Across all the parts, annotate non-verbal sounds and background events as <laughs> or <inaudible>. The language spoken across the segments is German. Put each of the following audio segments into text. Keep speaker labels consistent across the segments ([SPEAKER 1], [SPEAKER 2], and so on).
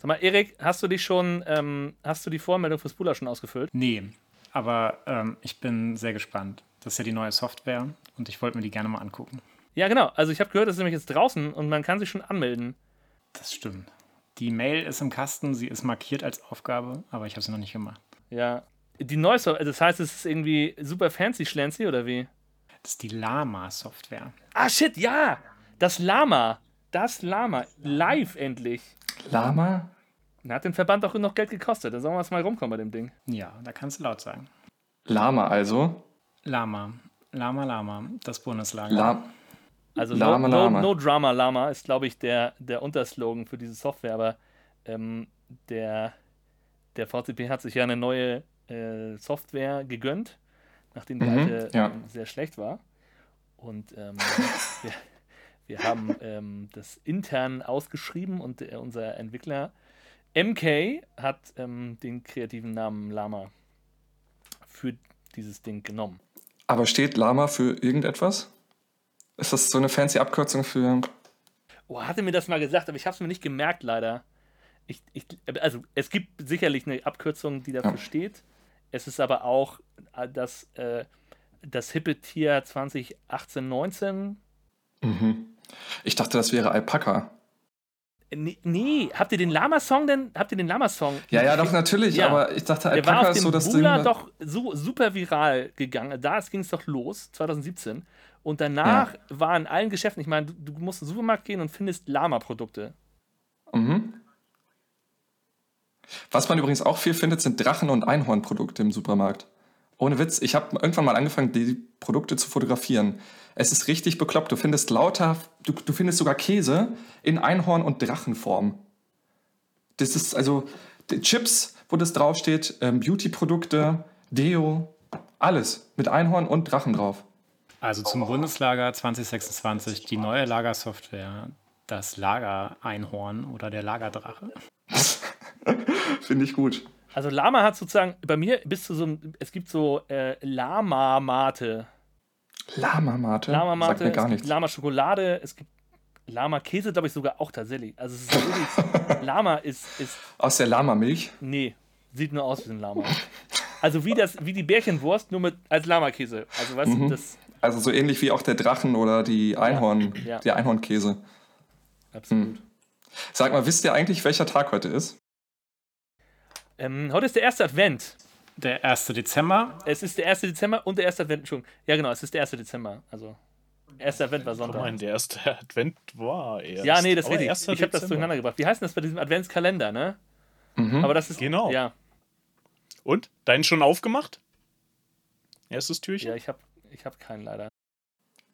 [SPEAKER 1] Sag mal, Erik, hast du dich schon, ähm, hast du die Vormeldung für Spooler schon ausgefüllt?
[SPEAKER 2] Nee, aber ähm, ich bin sehr gespannt. Das ist ja die neue Software und ich wollte mir die gerne mal angucken.
[SPEAKER 1] Ja, genau. Also ich habe gehört, das ist nämlich jetzt draußen und man kann sich schon anmelden.
[SPEAKER 2] Das stimmt. Die Mail ist im Kasten, sie ist markiert als Aufgabe, aber ich habe sie noch nicht gemacht.
[SPEAKER 1] Ja. Die neue Software, das heißt, es ist irgendwie super fancy schlancy oder wie?
[SPEAKER 2] Das ist die Lama-Software.
[SPEAKER 1] Ah, shit, ja! Das Lama. Das Lama. Live endlich.
[SPEAKER 3] Lama?
[SPEAKER 1] Da hat den Verband auch noch Geld gekostet. Da sollen wir was mal rumkommen bei dem Ding.
[SPEAKER 2] Ja, da kannst du laut sagen.
[SPEAKER 3] Lama also?
[SPEAKER 2] Lama. Lama, Lama. Das Bundeslager.
[SPEAKER 3] La
[SPEAKER 1] Also
[SPEAKER 3] Lama,
[SPEAKER 1] no, no,
[SPEAKER 3] Lama.
[SPEAKER 1] no Drama Lama ist, glaube ich, der, der Unterslogan für diese Software. Aber ähm, der, der VCP hat sich ja eine neue äh, Software gegönnt, nachdem die
[SPEAKER 3] Mhm,
[SPEAKER 1] alte
[SPEAKER 3] ja.
[SPEAKER 1] ähm, sehr schlecht war. Und ähm, <laughs> wir, wir haben ähm, das intern ausgeschrieben und äh, unser Entwickler MK hat ähm, den kreativen Namen Lama für dieses Ding genommen.
[SPEAKER 3] Aber steht Lama für irgendetwas? Ist das so eine fancy Abkürzung für.
[SPEAKER 1] Oh, hatte mir das mal gesagt, aber ich habe es mir nicht gemerkt, leider. Ich, ich, also, es gibt sicherlich eine Abkürzung, die dafür
[SPEAKER 3] Ja.
[SPEAKER 1] steht. Es ist aber auch äh, das, äh, das hippe Tier 2018, 19.
[SPEAKER 3] Mhm. Ich dachte, das wäre Alpaka.
[SPEAKER 1] Nee, nee, habt ihr den Lama-Song denn? Habt ihr den Lama-Song?
[SPEAKER 3] Ja, ja, doch, natürlich,
[SPEAKER 1] Ja.
[SPEAKER 3] aber ich dachte,
[SPEAKER 1] Der war
[SPEAKER 3] Alpaka
[SPEAKER 1] auf
[SPEAKER 3] ist so das Ding.
[SPEAKER 1] doch so super viral gegangen. Da ging es doch los, 2017. Und danach war in allen Geschäften, ich meine, du, du musst in den Supermarkt gehen und findest Lama-Produkte.
[SPEAKER 3] Mhm. Was man übrigens auch viel findet, sind Drachen- und Einhornprodukte im Supermarkt. Ohne Witz, ich habe irgendwann mal angefangen, die Produkte zu fotografieren. Es ist richtig bekloppt. Du findest lauter, du, du findest sogar Käse in Einhorn- und Drachenform. Das ist also Chips, wo das draufsteht, ähm, Beauty-Produkte, Deo, alles mit Einhorn und Drachen drauf.
[SPEAKER 2] Also zum Bundeslager 2026 die neue Lagersoftware, das Lager-Einhorn oder der Lagerdrache. <laughs>
[SPEAKER 3] Finde ich gut.
[SPEAKER 1] Also Lama hat sozusagen bei mir bis zu so einem, es gibt so äh, Lama-Mate.
[SPEAKER 3] Lama-Mate.
[SPEAKER 1] Lama-Mate,
[SPEAKER 3] Sagt mir gar
[SPEAKER 1] es gibt
[SPEAKER 3] nichts.
[SPEAKER 1] Lama-Schokolade, es gibt Lama-Käse, glaube ich sogar auch tatsächlich. Also es ist <laughs> wirklich, Lama ist, ist,
[SPEAKER 3] Aus der Lama-Milch.
[SPEAKER 1] nee, sieht nur aus wie ein Lama. Also wie das, wie die Bärchenwurst, nur mit als Lama-Käse. Also weißt
[SPEAKER 3] Mhm.
[SPEAKER 1] du, das,
[SPEAKER 3] Also so ähnlich wie auch der Drachen oder die Einhorn,
[SPEAKER 1] ja.
[SPEAKER 3] der Einhornkäse.
[SPEAKER 1] absolut.
[SPEAKER 3] Sag mal, wisst ihr eigentlich, welcher Tag heute ist?
[SPEAKER 1] Ähm, heute ist der erste Advent.
[SPEAKER 2] Der 1. Dezember.
[SPEAKER 1] Es ist der 1. Dezember und der erste Advent, Entschuldigung. Ja genau, es ist der 1. Dezember. Also, erster Advent war
[SPEAKER 4] Ich
[SPEAKER 1] Sonntag.
[SPEAKER 4] meine, der erste Advent war erst.
[SPEAKER 1] Ja, nee, das ist richtig.
[SPEAKER 4] 1.
[SPEAKER 1] Ich habe das durcheinander gebracht. Wie heißt denn das bei diesem Adventskalender, ne?
[SPEAKER 3] Mhm.
[SPEAKER 1] Aber das ist.
[SPEAKER 4] Genau.
[SPEAKER 1] Ja,
[SPEAKER 4] Und? Deinen schon aufgemacht? Erstes Türchen?
[SPEAKER 1] ja ich habe ich hab keinen leider.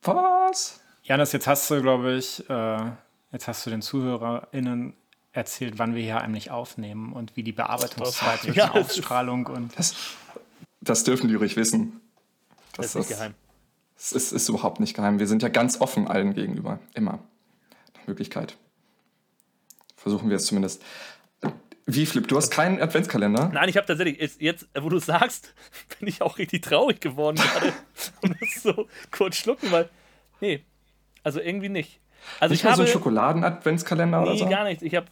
[SPEAKER 3] Was?
[SPEAKER 2] Janis, jetzt hast du, glaube ich, äh, jetzt hast du den ZuhörerInnen erzählt, wann wir hier eigentlich aufnehmen und wie die Bearbeitungszeit zwischen
[SPEAKER 1] Ja, das
[SPEAKER 2] Ausstrahlung und.
[SPEAKER 3] Das, das dürfen die ruhig wissen.
[SPEAKER 1] Das ist nicht geheim.
[SPEAKER 3] Das ist, ist überhaupt nicht geheim. Wir sind ja ganz offen allen gegenüber. Immer. Nach Möglichkeit. Versuchen wir es zumindest. Wie, Flip, du hast keinen Adventskalender?
[SPEAKER 1] Nein, ich habe tatsächlich, jetzt, jetzt, wo du sagst, <laughs> bin ich auch richtig traurig geworden gerade. <laughs> Und muss so kurz schlucken, weil. Nee, also irgendwie nicht. Also
[SPEAKER 3] Nicht
[SPEAKER 1] ich
[SPEAKER 3] mal
[SPEAKER 1] habe.
[SPEAKER 3] so einen Schokoladen-Adventskalender oder
[SPEAKER 1] Nee,
[SPEAKER 3] so?
[SPEAKER 1] gar nichts. Ich habe,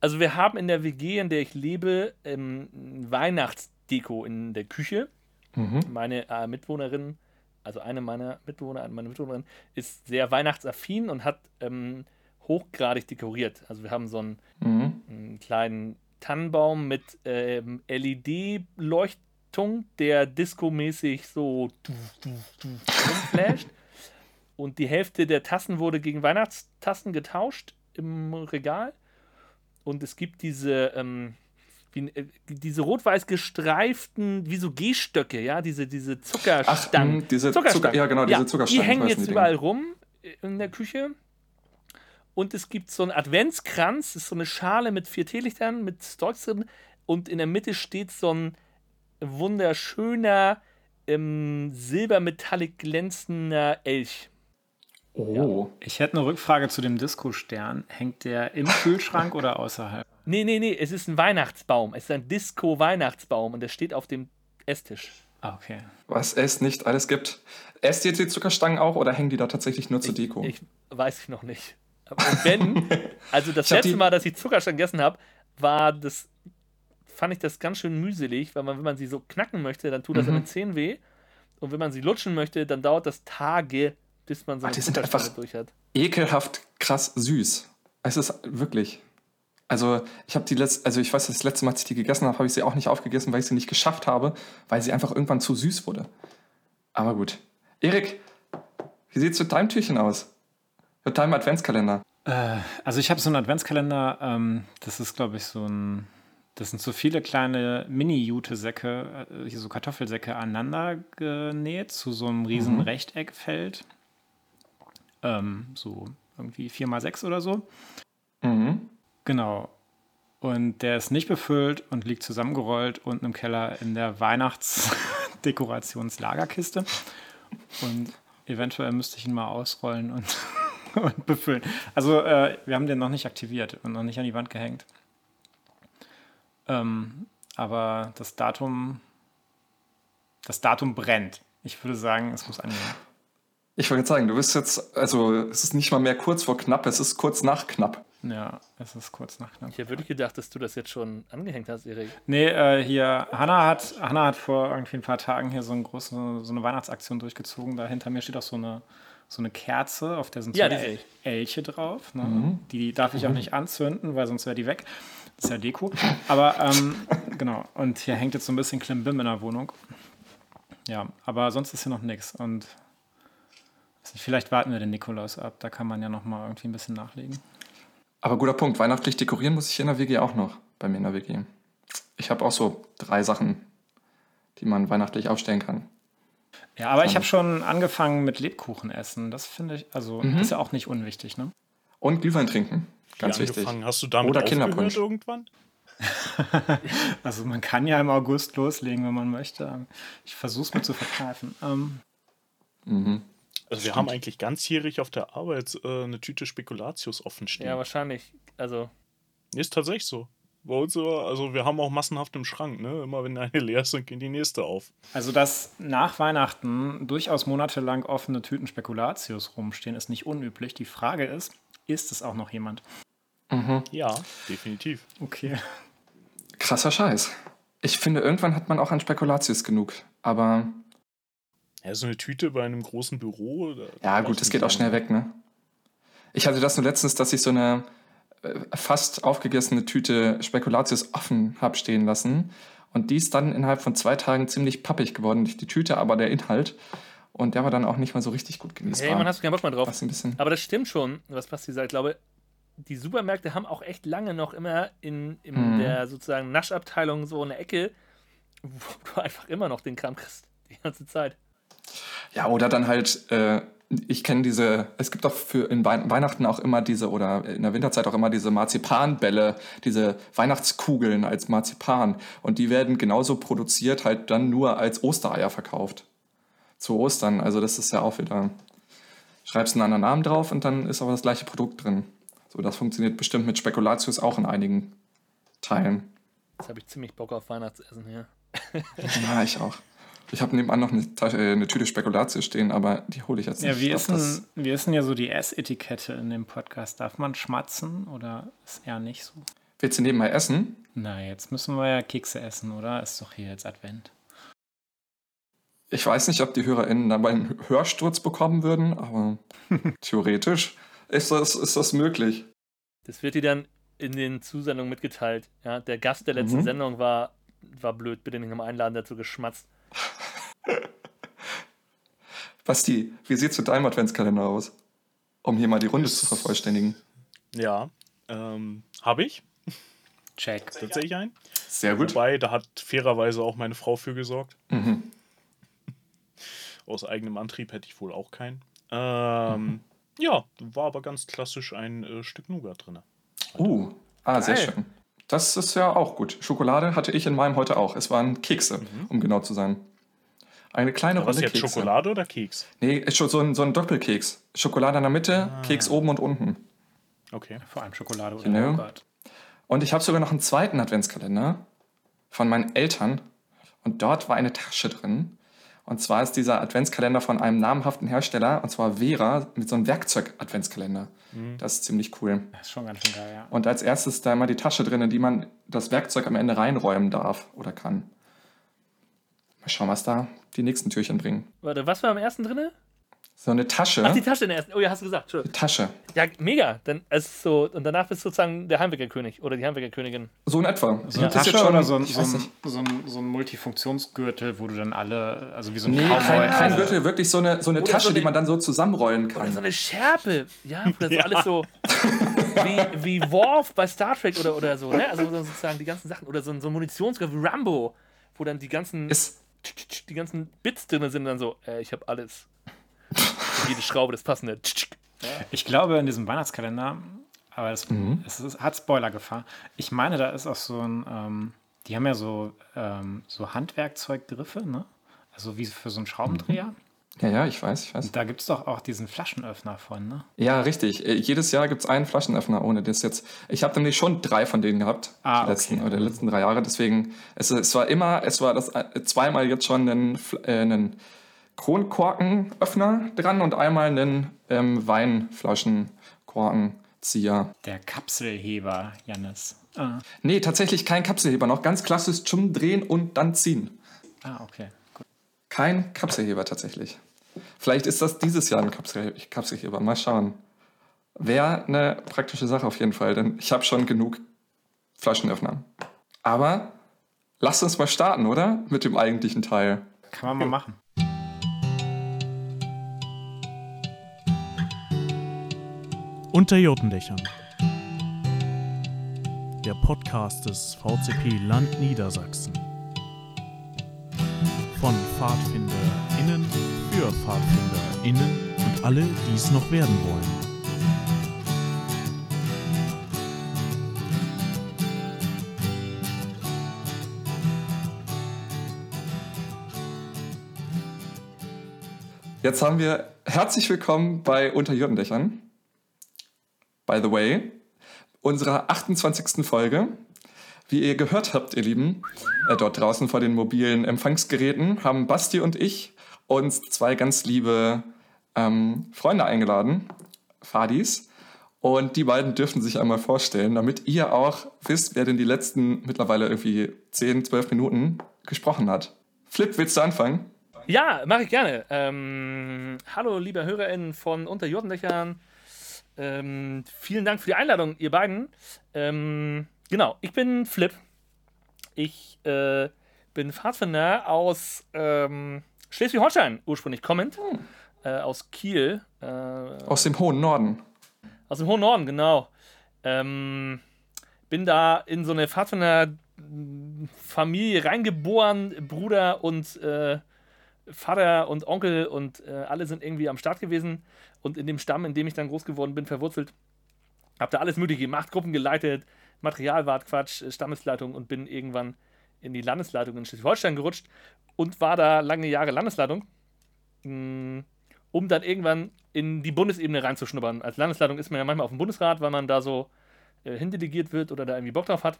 [SPEAKER 1] also wir haben in der WG, in der ich lebe, ähm, Weihnachtsdeko in der Küche.
[SPEAKER 3] Mhm.
[SPEAKER 1] Meine äh, Mitwohnerin, also eine meiner Mitbewohner, eine meiner Mitwohnerinnen, ist sehr weihnachtsaffin und hat ähm, hochgradig dekoriert. Also wir haben so einen,
[SPEAKER 3] Mhm.
[SPEAKER 1] einen kleinen Tannenbaum mit ähm, LED-Leuchtung, der discomäßig so flasht. Und die Hälfte der Tassen wurde gegen Weihnachtstassen getauscht im Regal. Und es gibt diese, ähm, wie, äh, diese rot-weiß gestreiften, wie so Gehstöcke, ja, diese, diese
[SPEAKER 3] Ach,
[SPEAKER 1] Zuckerstangen.
[SPEAKER 3] mh, diese
[SPEAKER 1] Zuckerstangen.
[SPEAKER 3] Zucker, ja genau, diese
[SPEAKER 1] Ja,
[SPEAKER 3] Zuckerstangen.
[SPEAKER 1] Die hängen jetzt überall
[SPEAKER 3] Dinger.
[SPEAKER 1] rum in der Küche. Und es gibt so einen Adventskranz, das ist so eine Schale mit vier Teelichtern, mit Zeugs drin. Und in der Mitte steht so ein wunderschöner, ähm, silbermetallic glänzender Elch.
[SPEAKER 3] Oh.
[SPEAKER 2] Ich hätte eine Rückfrage zu dem Disco-Stern. Hängt der im Kühlschrank <laughs> oder außerhalb?
[SPEAKER 1] Nee, nee, nee, es ist ein Weihnachtsbaum. Es ist ein Disco-Weihnachtsbaum und der steht auf dem Esstisch.
[SPEAKER 2] Ah, okay.
[SPEAKER 3] Was es nicht alles gibt. Esst ihr die Zuckerstangen auch oder hängen die da tatsächlich nur zur Deko?
[SPEAKER 1] Ich weiß ich noch nicht. Aber wenn, <laughs> also das letzte
[SPEAKER 3] die-
[SPEAKER 1] Mal, dass ich Zuckerstangen gegessen habe, war das, fand ich das ganz schön mühselig, weil man, wenn man sie so knacken möchte, dann tut das
[SPEAKER 3] Mhm.
[SPEAKER 1] an den Zähnen weh. Und wenn man sie lutschen möchte, dann dauert das Tage, bis man so
[SPEAKER 3] Ah,
[SPEAKER 1] eine
[SPEAKER 3] die sind einfach-
[SPEAKER 1] durch hat.
[SPEAKER 3] Ekelhaft krass süß. Es ist wirklich. Also, ich habe die letzte, also ich weiß, das letzte Mal, als ich die gegessen habe, habe ich sie auch nicht aufgegessen, weil ich sie nicht geschafft habe, weil sie einfach irgendwann zu süß wurde. Aber gut. Erik, wie sieht's mit deinem Türchen aus? Mit deinem Adventskalender?
[SPEAKER 2] Äh, also ich habe so einen Adventskalender, ähm, das ist, glaube ich, so ein, das sind so viele kleine Mini-Jute-Säcke, äh, hier so Kartoffelsäcke aneinander genäht zu so einem riesen Rechteckfeld. Ähm, so irgendwie 4 mal 6 oder so.
[SPEAKER 3] Mhm.
[SPEAKER 2] Genau. Und der ist nicht befüllt und liegt zusammengerollt unten im Keller in der Weihnachtsdekorationslagerkiste. Und eventuell müsste ich ihn mal ausrollen und, <laughs> und befüllen. Also äh, wir haben den noch nicht aktiviert und noch nicht an die Wand gehängt. Ähm, aber das Datum, das Datum brennt. Ich würde sagen, es muss angehen.
[SPEAKER 3] Ich wollte jetzt sagen, du bist jetzt, also es ist nicht mal mehr kurz vor knapp, es ist kurz nach knapp.
[SPEAKER 2] Ja, es ist kurz nach knapp.
[SPEAKER 1] Ich hätte wirklich gedacht, dass du das jetzt schon angehängt hast, Erik.
[SPEAKER 2] Nee, äh, hier, Hanna hat, Hanna hat vor irgendwie ein paar Tagen hier so, ein große, so eine Weihnachtsaktion durchgezogen. Da hinter mir steht auch so eine, so eine Kerze, auf der sind
[SPEAKER 1] Ja, ich.
[SPEAKER 2] Elche drauf. Ne? Die darf ich auch nicht anzünden, weil sonst wäre die weg. Das ist ja Deko. Aber ähm, <laughs> genau, und hier hängt jetzt so ein bisschen Klimbim in der Wohnung. Ja, aber sonst ist hier noch nichts. Und nicht, vielleicht warten wir den Nikolaus ab. Da kann man ja noch mal irgendwie ein bisschen nachlegen.
[SPEAKER 3] Aber guter Punkt, weihnachtlich dekorieren muss ich in der WG auch noch, bei mir in der WG. Ich habe auch so drei Sachen, die man weihnachtlich aufstellen kann.
[SPEAKER 2] Ja, aber ich habe schon angefangen mit Lebkuchen essen. Das finde ich, also ist ja auch nicht unwichtig, ne?
[SPEAKER 3] Und Glühwein trinken, ganz
[SPEAKER 4] Wie
[SPEAKER 3] wichtig.
[SPEAKER 4] Hast du damit
[SPEAKER 3] Oder Kinderpunsch.
[SPEAKER 4] irgendwann? <laughs>
[SPEAKER 2] Also man kann ja im August loslegen, wenn man möchte. Ich versuche es mir zu verkneifen. Ähm,
[SPEAKER 3] Mhm.
[SPEAKER 4] Also wir haben eigentlich ganzjährig auf der Arbeit äh, eine Tüte Spekulatius offen stehen.
[SPEAKER 1] Ja, wahrscheinlich. Also,
[SPEAKER 4] Ist tatsächlich so. Bei uns, immer- also wir haben auch massenhaft im Schrank, ne? Immer wenn eine <laughs> leer ist, dann geht die nächste auf.
[SPEAKER 2] also dass nach Weihnachten durchaus monatelang offene Tüten Spekulatius rumstehen, ist nicht unüblich. Die Frage ist, ist es auch noch jemand?
[SPEAKER 4] Ja, definitiv.
[SPEAKER 2] Okay.
[SPEAKER 3] Krasser Scheiß. Ich finde, irgendwann hat man auch an Spekulatius genug. Aber
[SPEAKER 4] Ja, so eine Tüte bei einem großen Büro.
[SPEAKER 3] ja, gut, das geht auch
[SPEAKER 4] lang.
[SPEAKER 3] schnell weg, ne? Ich hatte das nur letztens, dass ich so eine äh, fast aufgegessene Tüte Spekulatius offen habe stehen lassen. Und die ist dann innerhalb von zwei Tagen ziemlich pappig geworden. Nicht die Tüte, aber der Inhalt. Und der war dann auch nicht mehr so richtig gut genießbar.
[SPEAKER 1] hey, man hast du keinen Bock mehr drauf.
[SPEAKER 3] was ein bisschen.
[SPEAKER 1] Aber das stimmt schon, was Basti sagt. Ich glaube, die Supermärkte haben auch echt lange noch immer in, in
[SPEAKER 3] Mhm.
[SPEAKER 1] der sozusagen Naschabteilung so eine Ecke, <laughs> wo du einfach immer noch den Kram kriegst. Die ganze Zeit.
[SPEAKER 3] Ja, oder dann halt, äh, ich kenne diese, es gibt auch für in Wei- Weihnachten auch immer diese, oder in der Winterzeit auch immer diese Marzipanbälle, diese Weihnachtskugeln als Marzipan. Und die werden genauso produziert, halt dann nur als Ostereier verkauft. Zu Ostern. Also das ist ja auch wieder, schreibst einen anderen Namen drauf und dann ist aber das gleiche Produkt drin. So, das funktioniert bestimmt mit Spekulatius auch in einigen Teilen.
[SPEAKER 1] Jetzt habe ich ziemlich Bock auf Weihnachtsessen hier.
[SPEAKER 3] Ja, ich auch. Ich habe nebenan noch eine, Tasche, äh, eine Tüte Spekulatius stehen, aber die hole ich jetzt nicht.
[SPEAKER 2] Ja, denn, wie ist denn ja so die Essetikette in dem Podcast? Darf man schmatzen oder ist eher nicht so?
[SPEAKER 3] Willst du nebenbei essen?
[SPEAKER 2] Na, jetzt müssen wir ja Kekse essen, oder? Ist doch hier jetzt Advent.
[SPEAKER 3] Ich weiß nicht, ob die HörerInnen dabei einen Hörsturz bekommen würden, aber <laughs> theoretisch ist das, ist das möglich.
[SPEAKER 1] Das wird dir dann in den Zusendungen mitgeteilt. Ja, der Gast der letzten
[SPEAKER 3] Mhm.
[SPEAKER 1] Sendung war, war blöd. Bitte nicht nochmal einladen, dazu geschmatzt. <laughs>
[SPEAKER 3] Basti, wie sieht's mit deinem Adventskalender aus? Um hier mal die Runde zu vervollständigen.
[SPEAKER 4] Ja, ähm, habe ich
[SPEAKER 2] Check.
[SPEAKER 4] tatsächlich einen.
[SPEAKER 3] Sehr gut.
[SPEAKER 4] Wobei, da hat fairerweise auch meine Frau für gesorgt.
[SPEAKER 3] Mhm. <laughs>
[SPEAKER 4] Aus eigenem Antrieb hätte ich wohl auch keinen. Ähm, Ja, war aber ganz klassisch ein äh, Stück Nougat drin.
[SPEAKER 3] Uh, ah, sehr
[SPEAKER 1] Geil.
[SPEAKER 3] schön. Das ist ja auch gut. Schokolade hatte ich in meinem heute auch. Es waren Kekse, um genau zu sein. Eine kleine
[SPEAKER 4] Was
[SPEAKER 3] Rolle
[SPEAKER 4] jetzt
[SPEAKER 3] Kekse.
[SPEAKER 4] Schokolade oder Keks?
[SPEAKER 3] Nee, ist schon so ein, so ein Doppelkeks. Schokolade in der Mitte, Keks oben und unten.
[SPEAKER 4] Okay.
[SPEAKER 2] Vor allem Schokolade oder
[SPEAKER 3] Genau. Und ich habe sogar noch einen zweiten Adventskalender von meinen Eltern. Und dort war eine Tasche drin. Und zwar ist dieser Adventskalender von einem namhaften Hersteller, und zwar Vera, mit so einem Werkzeug-Adventskalender. Das ist ziemlich cool.
[SPEAKER 2] Das ist schon ganz schön geil, ja.
[SPEAKER 3] Und als erstes ist da immer die Tasche drin, in die man das Werkzeug am Ende reinräumen darf oder kann. Mal schauen, was da die nächsten Türchen bringen.
[SPEAKER 1] Warte, was war am ersten drinne?
[SPEAKER 3] So eine Tasche.
[SPEAKER 1] Ach, die Tasche in der ersten. Oh ja, hast du gesagt. Entschuldigung.
[SPEAKER 3] Tasche.
[SPEAKER 1] Ja, mega. Dann ist so, und danach bist du sozusagen der Heimwegerkönig oder die Heimwegerkönigin.
[SPEAKER 3] So in etwa.
[SPEAKER 2] So eine
[SPEAKER 3] Das ist
[SPEAKER 2] Tasche
[SPEAKER 3] schon-
[SPEAKER 2] oder so ein, so, ein, so, ein, so ein Multifunktionsgürtel, wo du dann alle, also wie so ein
[SPEAKER 3] Nee,
[SPEAKER 2] Cowboy.
[SPEAKER 3] kein, kein Gürtel, wirklich so eine, so eine
[SPEAKER 1] Oder
[SPEAKER 3] Tasche,
[SPEAKER 1] so eine-
[SPEAKER 3] die man dann so zusammenrollen
[SPEAKER 1] Oder so
[SPEAKER 3] kann.
[SPEAKER 1] eine Schärpe. Ja, das so <laughs> alles so wie, wie Worf bei Star Trek oder, oder so, ne? Also sozusagen die ganzen Sachen. Oder so ein, so ein Munitionsgriff wie Rambo, wo dann die ganzen,
[SPEAKER 3] Ist,
[SPEAKER 1] die ganzen Bits drin sind dann so, äh, ich habe alles. Jede Schraube, das passende.
[SPEAKER 2] Ich glaube, in diesem Weihnachtskalender, aber es,
[SPEAKER 3] Mhm.
[SPEAKER 2] es ist, hat Spoilergefahr. Ich meine, da ist auch so ein, ähm, die haben ja so, ähm, so Handwerkzeuggriffe, ne? Also wie für so einen Schraubendreher.
[SPEAKER 3] ja, ja, ich weiß, ich weiß.
[SPEAKER 2] Da gibt es doch auch diesen Flaschenöffner von, ne?
[SPEAKER 3] Ja, richtig. Äh, Jedes Jahr gibt es einen Flaschenöffner ohne das jetzt. Ich habe nämlich schon drei von denen gehabt,
[SPEAKER 2] Ah,
[SPEAKER 3] die
[SPEAKER 2] okay.
[SPEAKER 3] letzten, oder die letzten drei Jahre. Deswegen, es, es war immer, es war das äh, zweimal jetzt schon ein, äh, ein Kronkorkenöffner dran und einmal einen ähm, Weinflaschenkorkenzieher.
[SPEAKER 2] Der Kapselheber, Jannis. Ah,
[SPEAKER 3] Nee, tatsächlich kein Kapselheber, noch ganz klassisch zum Drehen und dann ziehen.
[SPEAKER 2] ah okay. Gut.
[SPEAKER 3] Kein Kapselheber tatsächlich. Vielleicht ist das dieses Jahr ein Kapsel Kapselheber. Mal schauen. Wäre eine praktische Sache auf jeden Fall, denn ich habe schon genug Flaschenöffner. Aber lasst uns mal starten, oder? Mit dem eigentlichen Teil.
[SPEAKER 2] Kann man mal machen.
[SPEAKER 5] Unter Jotendächern. Der Podcast des VCP Land Niedersachsen. Von PfadfinderInnen für PfadfinderInnen und alle, die es noch werden wollen.
[SPEAKER 3] Jetzt haben wir herzlich willkommen bei Unter Jürgendächern. By the way, unserer 28. Folge. Wie ihr gehört habt, ihr Lieben, äh, dort draußen vor den mobilen Empfangsgeräten haben Basti und ich uns zwei ganz liebe ähm, Freunde eingeladen, Fadis. Und die beiden dürfen sich einmal vorstellen, damit ihr auch wisst, wer denn die letzten mittlerweile irgendwie 10, 12 Minuten gesprochen hat. Flip, willst du anfangen?
[SPEAKER 1] Ja, mache ich gerne. Ähm, hallo, liebe HörerInnen von Unter Jotendächern. Ähm, vielen Dank für die Einladung, ihr beiden. Ähm, genau, ich bin Flip. Ich äh, bin Pfadfinder aus ähm, Schleswig-Holstein ursprünglich kommend. Äh, aus Kiel. Äh,
[SPEAKER 3] Aus dem hohen Norden.
[SPEAKER 1] aus dem hohen Norden, genau. Ähm, bin da in so eine Pfadfinder-Familie reingeboren. Bruder und äh, Vater und Onkel und äh, alle sind irgendwie am Start gewesen. Und in dem Stamm, in dem ich dann groß geworden bin, verwurzelt, habe da alles Mögliche gemacht, Gruppen geleitet, Materialwart, Quatsch, äh, Stammesleitung und bin irgendwann in die Landesleitung in Schleswig-Holstein gerutscht und war da lange Jahre Landesleitung. Mm, um dann irgendwann in die Bundesebene reinzuschnuppern. Als Landesleitung ist man ja manchmal auf dem Bundesrat, weil man da so äh, hindelegiert wird oder da irgendwie Bock drauf hat.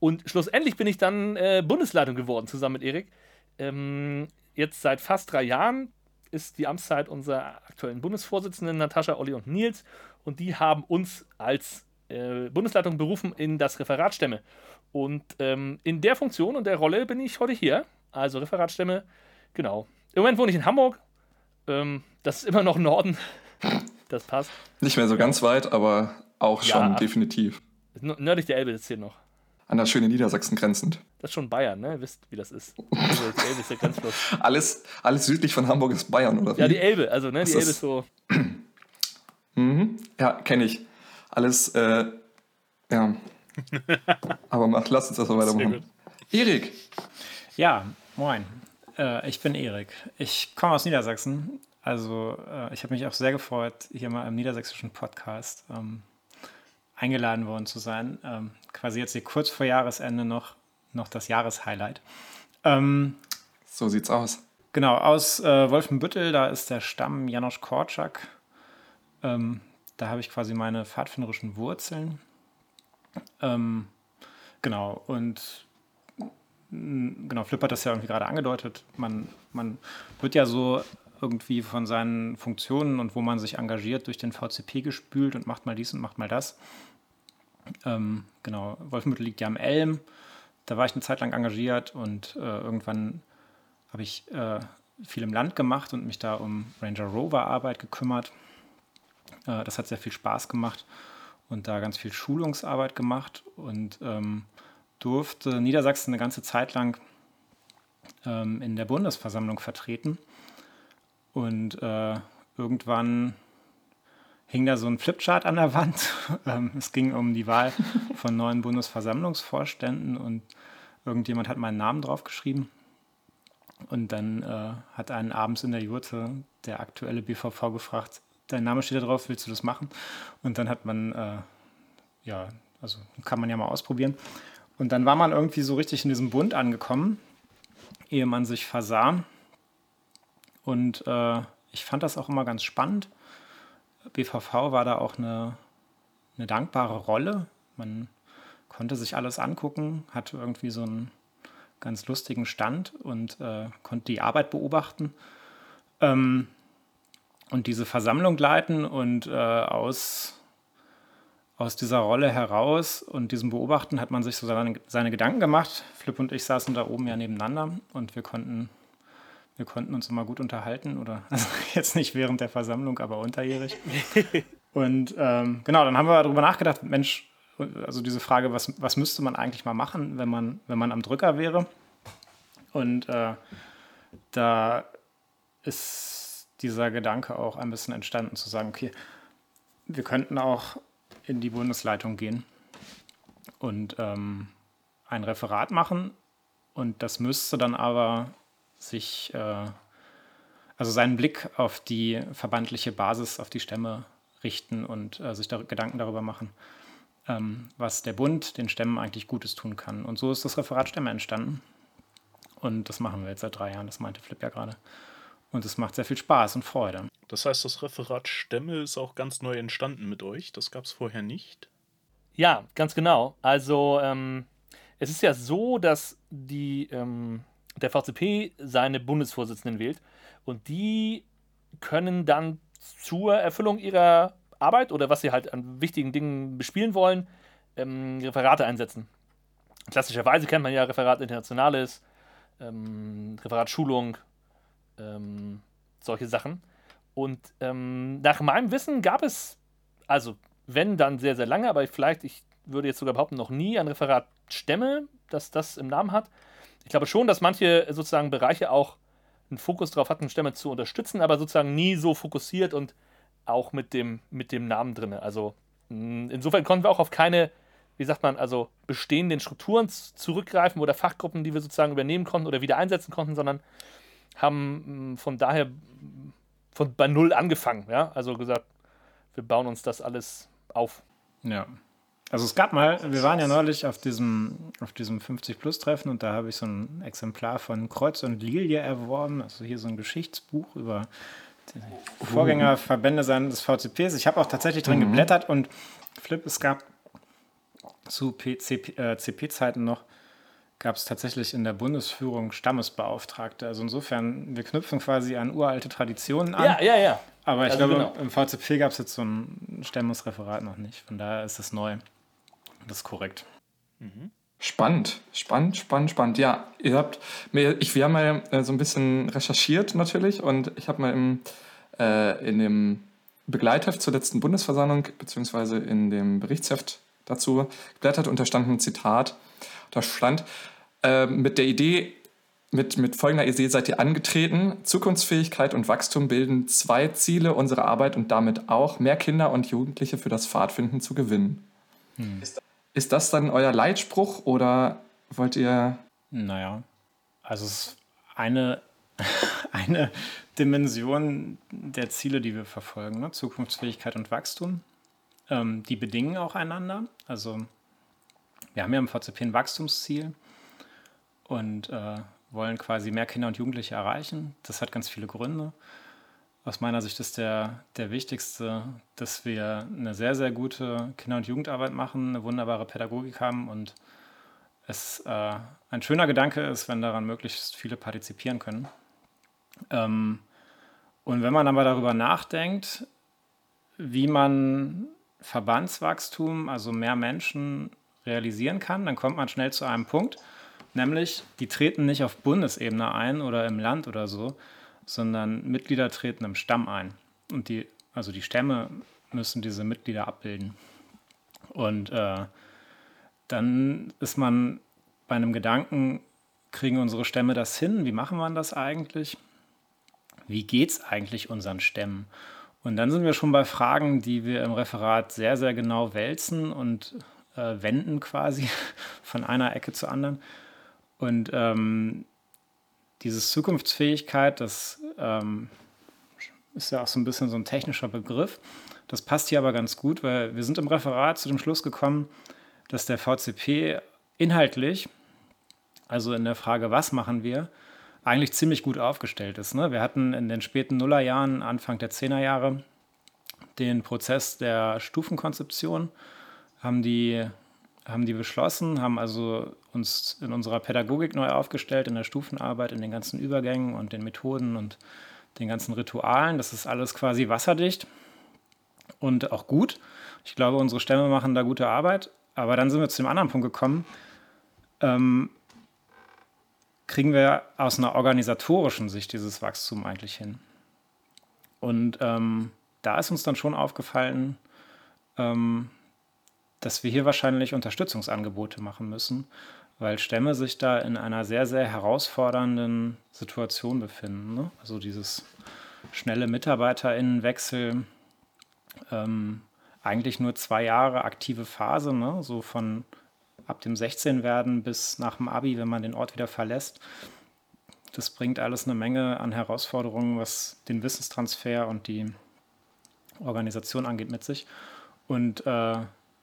[SPEAKER 1] Und schlussendlich bin ich dann äh, Bundesleitung geworden, zusammen mit Erik. Ähm, jetzt seit fast drei Jahren ist die Amtszeit unserer aktuellen Bundesvorsitzenden Natascha, Olli und Nils. Und die haben uns als äh, Bundesleitung berufen in das Referatstämme. Und ähm, in der Funktion und der Rolle bin ich heute hier. Also Referatstämme, genau. Im Moment wohne ich in Hamburg. Ähm, das ist immer noch Norden. <laughs> Das passt.
[SPEAKER 3] Nicht mehr so ganz weit, aber auch
[SPEAKER 1] Ja.
[SPEAKER 3] schon definitiv.
[SPEAKER 1] N- Nördlich der Elbe ist hier noch.
[SPEAKER 3] An der schönen Niedersachsen grenzend.
[SPEAKER 1] Das ist schon Bayern, ne? Ihr wisst, wie das ist. Also, die Elbe ist der Grenzfluss. <laughs>
[SPEAKER 3] Alles, alles südlich von Hamburg ist Bayern, oder wie?
[SPEAKER 1] Ja, die Elbe, also, ne? Die
[SPEAKER 3] Das
[SPEAKER 1] Elbe
[SPEAKER 3] ist-
[SPEAKER 1] ist so. <clears throat>
[SPEAKER 3] Mhm. Ja, kenne ich. Alles, äh, ja. <laughs> Aber mach, lass uns das mal weitermachen. Erik,
[SPEAKER 2] Ja, moin. Äh, ich bin Erik. Ich komme aus Niedersachsen. Also äh, ich habe mich auch sehr gefreut, hier mal im niedersächsischen Podcast ähm, eingeladen worden zu sein. Ähm, quasi jetzt hier kurz vor Jahresende noch, noch das Jahreshighlight. Ähm,
[SPEAKER 3] so sieht's aus.
[SPEAKER 2] Genau, aus äh, Wolfenbüttel, da ist der Stamm Janosch Korczak. Ähm, da habe ich quasi meine pfadfinderischen Wurzeln. Ähm, genau, und genau, Flip hat das ja irgendwie gerade angedeutet. Man, man wird ja so irgendwie von seinen Funktionen und wo man sich engagiert durch den VCP gespült und macht mal dies und macht mal das. Ähm, genau, Wolfenbüttel liegt ja am Elm. Da war ich eine Zeit lang engagiert und äh, irgendwann habe ich äh, viel im Land gemacht und mich da um Ranger Rover Arbeit gekümmert. Äh, das hat sehr viel Spaß gemacht und da ganz viel Schulungsarbeit gemacht und ähm, durfte Niedersachsen eine ganze Zeit lang ähm, in der Bundesversammlung vertreten. Und äh, irgendwann hing da so ein Flipchart an der Wand. <laughs> ähm, es ging um die Wahl von neuen Bundesversammlungsvorständen und irgendjemand hat meinen Namen draufgeschrieben. Und dann äh, hat einen abends in der Jurte der aktuelle BVV gefragt, dein Name steht da drauf, willst du das machen? Und dann hat man, äh, ja, also kann man ja mal ausprobieren. Und dann war man irgendwie so richtig in diesem Bund angekommen, ehe man sich versah. Und äh, ich fand das auch immer ganz spannend. BVV war da auch eine, eine dankbare Rolle. Man konnte sich alles angucken, hatte irgendwie so einen ganz lustigen Stand und äh, konnte die Arbeit beobachten ähm, und diese Versammlung leiten und äh, aus, aus dieser Rolle heraus und diesem Beobachten hat man sich so seine, seine Gedanken gemacht. Flip und ich saßen da oben ja nebeneinander und wir konnten, wir konnten uns immer gut unterhalten oder <laughs> also jetzt nicht während der Versammlung, aber unterjährig. <laughs> und ähm, genau, dann haben wir darüber nachgedacht, Mensch, also diese Frage, was, was müsste man eigentlich mal machen, wenn man, wenn man am Drücker wäre? Und äh, da ist dieser Gedanke auch ein bisschen entstanden, zu sagen, okay, wir könnten auch in die Bundesleitung gehen und ähm, ein Referat machen. Und das müsste dann aber sich, äh, also seinen Blick auf die verbandliche Basis, auf die Stämme richten und äh, sich da Gedanken darüber machen, ähm, was der Bund den Stämmen eigentlich Gutes tun kann. Und so ist das Referat Stämme entstanden. Und das machen wir jetzt seit drei Jahren, das meinte Flip ja gerade. Und es macht sehr viel Spaß und Freude.
[SPEAKER 4] Das heißt, das Referat Stämme ist auch ganz neu entstanden mit euch. Das gab es vorher nicht.
[SPEAKER 1] Ja, ganz genau. Also ähm, es ist ja so, dass die, ähm, der VCP seine Bundesvorsitzenden wählt und die können dann zur Erfüllung ihrer Arbeit oder was sie halt an wichtigen Dingen bespielen wollen, ähm, Referate einsetzen. Klassischerweise kennt man ja Referat Internationales, ähm, Referat Schulung, ähm, solche Sachen. Und ähm, nach meinem Wissen gab es, also wenn dann sehr, sehr lange, aber vielleicht, ich würde jetzt sogar behaupten, noch nie ein Referat Stämme, das das im Namen hat. Ich glaube schon, dass manche sozusagen Bereiche auch einen Fokus darauf hatten, Stämme zu unterstützen, aber sozusagen nie so fokussiert und auch mit dem, mit dem Namen drin. Also insofern konnten wir auch auf keine, wie sagt man, also bestehenden Strukturen zurückgreifen oder Fachgruppen, die wir sozusagen übernehmen konnten oder wieder einsetzen konnten, sondern haben von daher von bei null angefangen. Ja? Also gesagt, wir bauen uns das alles auf.
[SPEAKER 2] Ja. Also es gab mal, wir waren ja neulich auf diesem, auf diesem 50-Plus-Treffen und da habe ich so ein Exemplar von Kreuz und Lilie erworben, also hier so ein Geschichtsbuch über Vorgängerverbände seines VCPs. Ich habe auch tatsächlich drin mhm. geblättert und Flip, es gab zu CP-Zeiten äh, noch, gab es tatsächlich in der Bundesführung Stammesbeauftragte. Also insofern, wir knüpfen quasi an uralte Traditionen an.
[SPEAKER 1] Ja, ja, ja.
[SPEAKER 2] Aber ich also glaube, genau. im VCP gab es jetzt so ein Stammesreferat noch nicht. Von daher ist es neu. Das ist korrekt.
[SPEAKER 3] Mhm. Spannend, spannend, spannend, spannend. Ja, ihr habt mir, ich, wir haben mal äh, so ein bisschen recherchiert natürlich und ich habe mal im, äh, in dem Begleitheft zur letzten Bundesversammlung beziehungsweise in dem Berichtsheft dazu geblättert und da stand ein Zitat. Da stand äh, mit der Idee, mit, mit folgender Idee seid ihr angetreten. Zukunftsfähigkeit und Wachstum bilden zwei Ziele unserer Arbeit und damit auch mehr Kinder und Jugendliche für das Pfadfinden zu gewinnen. Hm. Ist das dann euer Leitspruch oder wollt ihr.
[SPEAKER 2] Naja, also es ist eine, <laughs> eine Dimension der Ziele, die wir verfolgen, ne? Zukunftsfähigkeit und Wachstum. Ähm, die bedingen auch einander. Also wir haben ja im VCP ein Wachstumsziel und äh, wollen quasi mehr Kinder und Jugendliche erreichen. Das hat ganz viele Gründe aus meiner Sicht ist der, der wichtigste, dass wir eine sehr, sehr gute Kinder- und Jugendarbeit machen, eine wunderbare Pädagogik haben und es äh, ein schöner Gedanke ist, wenn daran möglichst viele partizipieren können. Ähm, und wenn man aber darüber nachdenkt, wie man Verbandswachstum, also mehr Menschen realisieren kann, dann kommt man schnell zu einem Punkt, nämlich die treten nicht auf Bundesebene ein oder im Land oder so, sondern Mitglieder treten im Stamm ein. Und die, also die Stämme müssen diese Mitglieder abbilden. Und äh, dann ist man bei einem Gedanken, kriegen unsere Stämme das hin? Wie machen wir das eigentlich? Wie geht es eigentlich unseren Stämmen? Und dann sind wir schon bei Fragen, die wir im Referat sehr, sehr genau wälzen und äh, wenden quasi <laughs> von einer Ecke zur anderen. Und ähm, diese Zukunftsfähigkeit, das ähm, ist ja auch so ein bisschen so ein technischer Begriff. Das passt hier aber ganz gut, weil wir sind im Referat zu dem Schluss gekommen, dass der VCP inhaltlich, also in der Frage, was machen wir, eigentlich ziemlich gut aufgestellt ist. Ne? Wir hatten in den späten Nullerjahren, Anfang der Zehnerjahre, den Prozess der Stufenkonzeption, haben die, haben die beschlossen, haben also uns in unserer Pädagogik neu aufgestellt, in der Stufenarbeit, in den ganzen Übergängen und den Methoden und den ganzen Ritualen. Das ist alles quasi wasserdicht und auch gut. Ich glaube, unsere Stämme machen da gute Arbeit. Aber dann sind wir zu dem anderen Punkt gekommen. Ähm, kriegen wir aus einer organisatorischen Sicht dieses Wachstum eigentlich hin? Und ähm, da ist uns dann schon aufgefallen, ähm, dass wir hier wahrscheinlich Unterstützungsangebote machen müssen, weil Stämme sich da in einer sehr, sehr herausfordernden Situation befinden. Ne? Also dieses schnelle MitarbeiterInnenwechsel, ähm, eigentlich nur zwei Jahre aktive Phase, ne? so von ab dem 16 werden bis nach dem Abi, wenn man den Ort wieder verlässt. Das bringt alles eine Menge an Herausforderungen, was den Wissenstransfer und die Organisation angeht, mit sich. Und äh,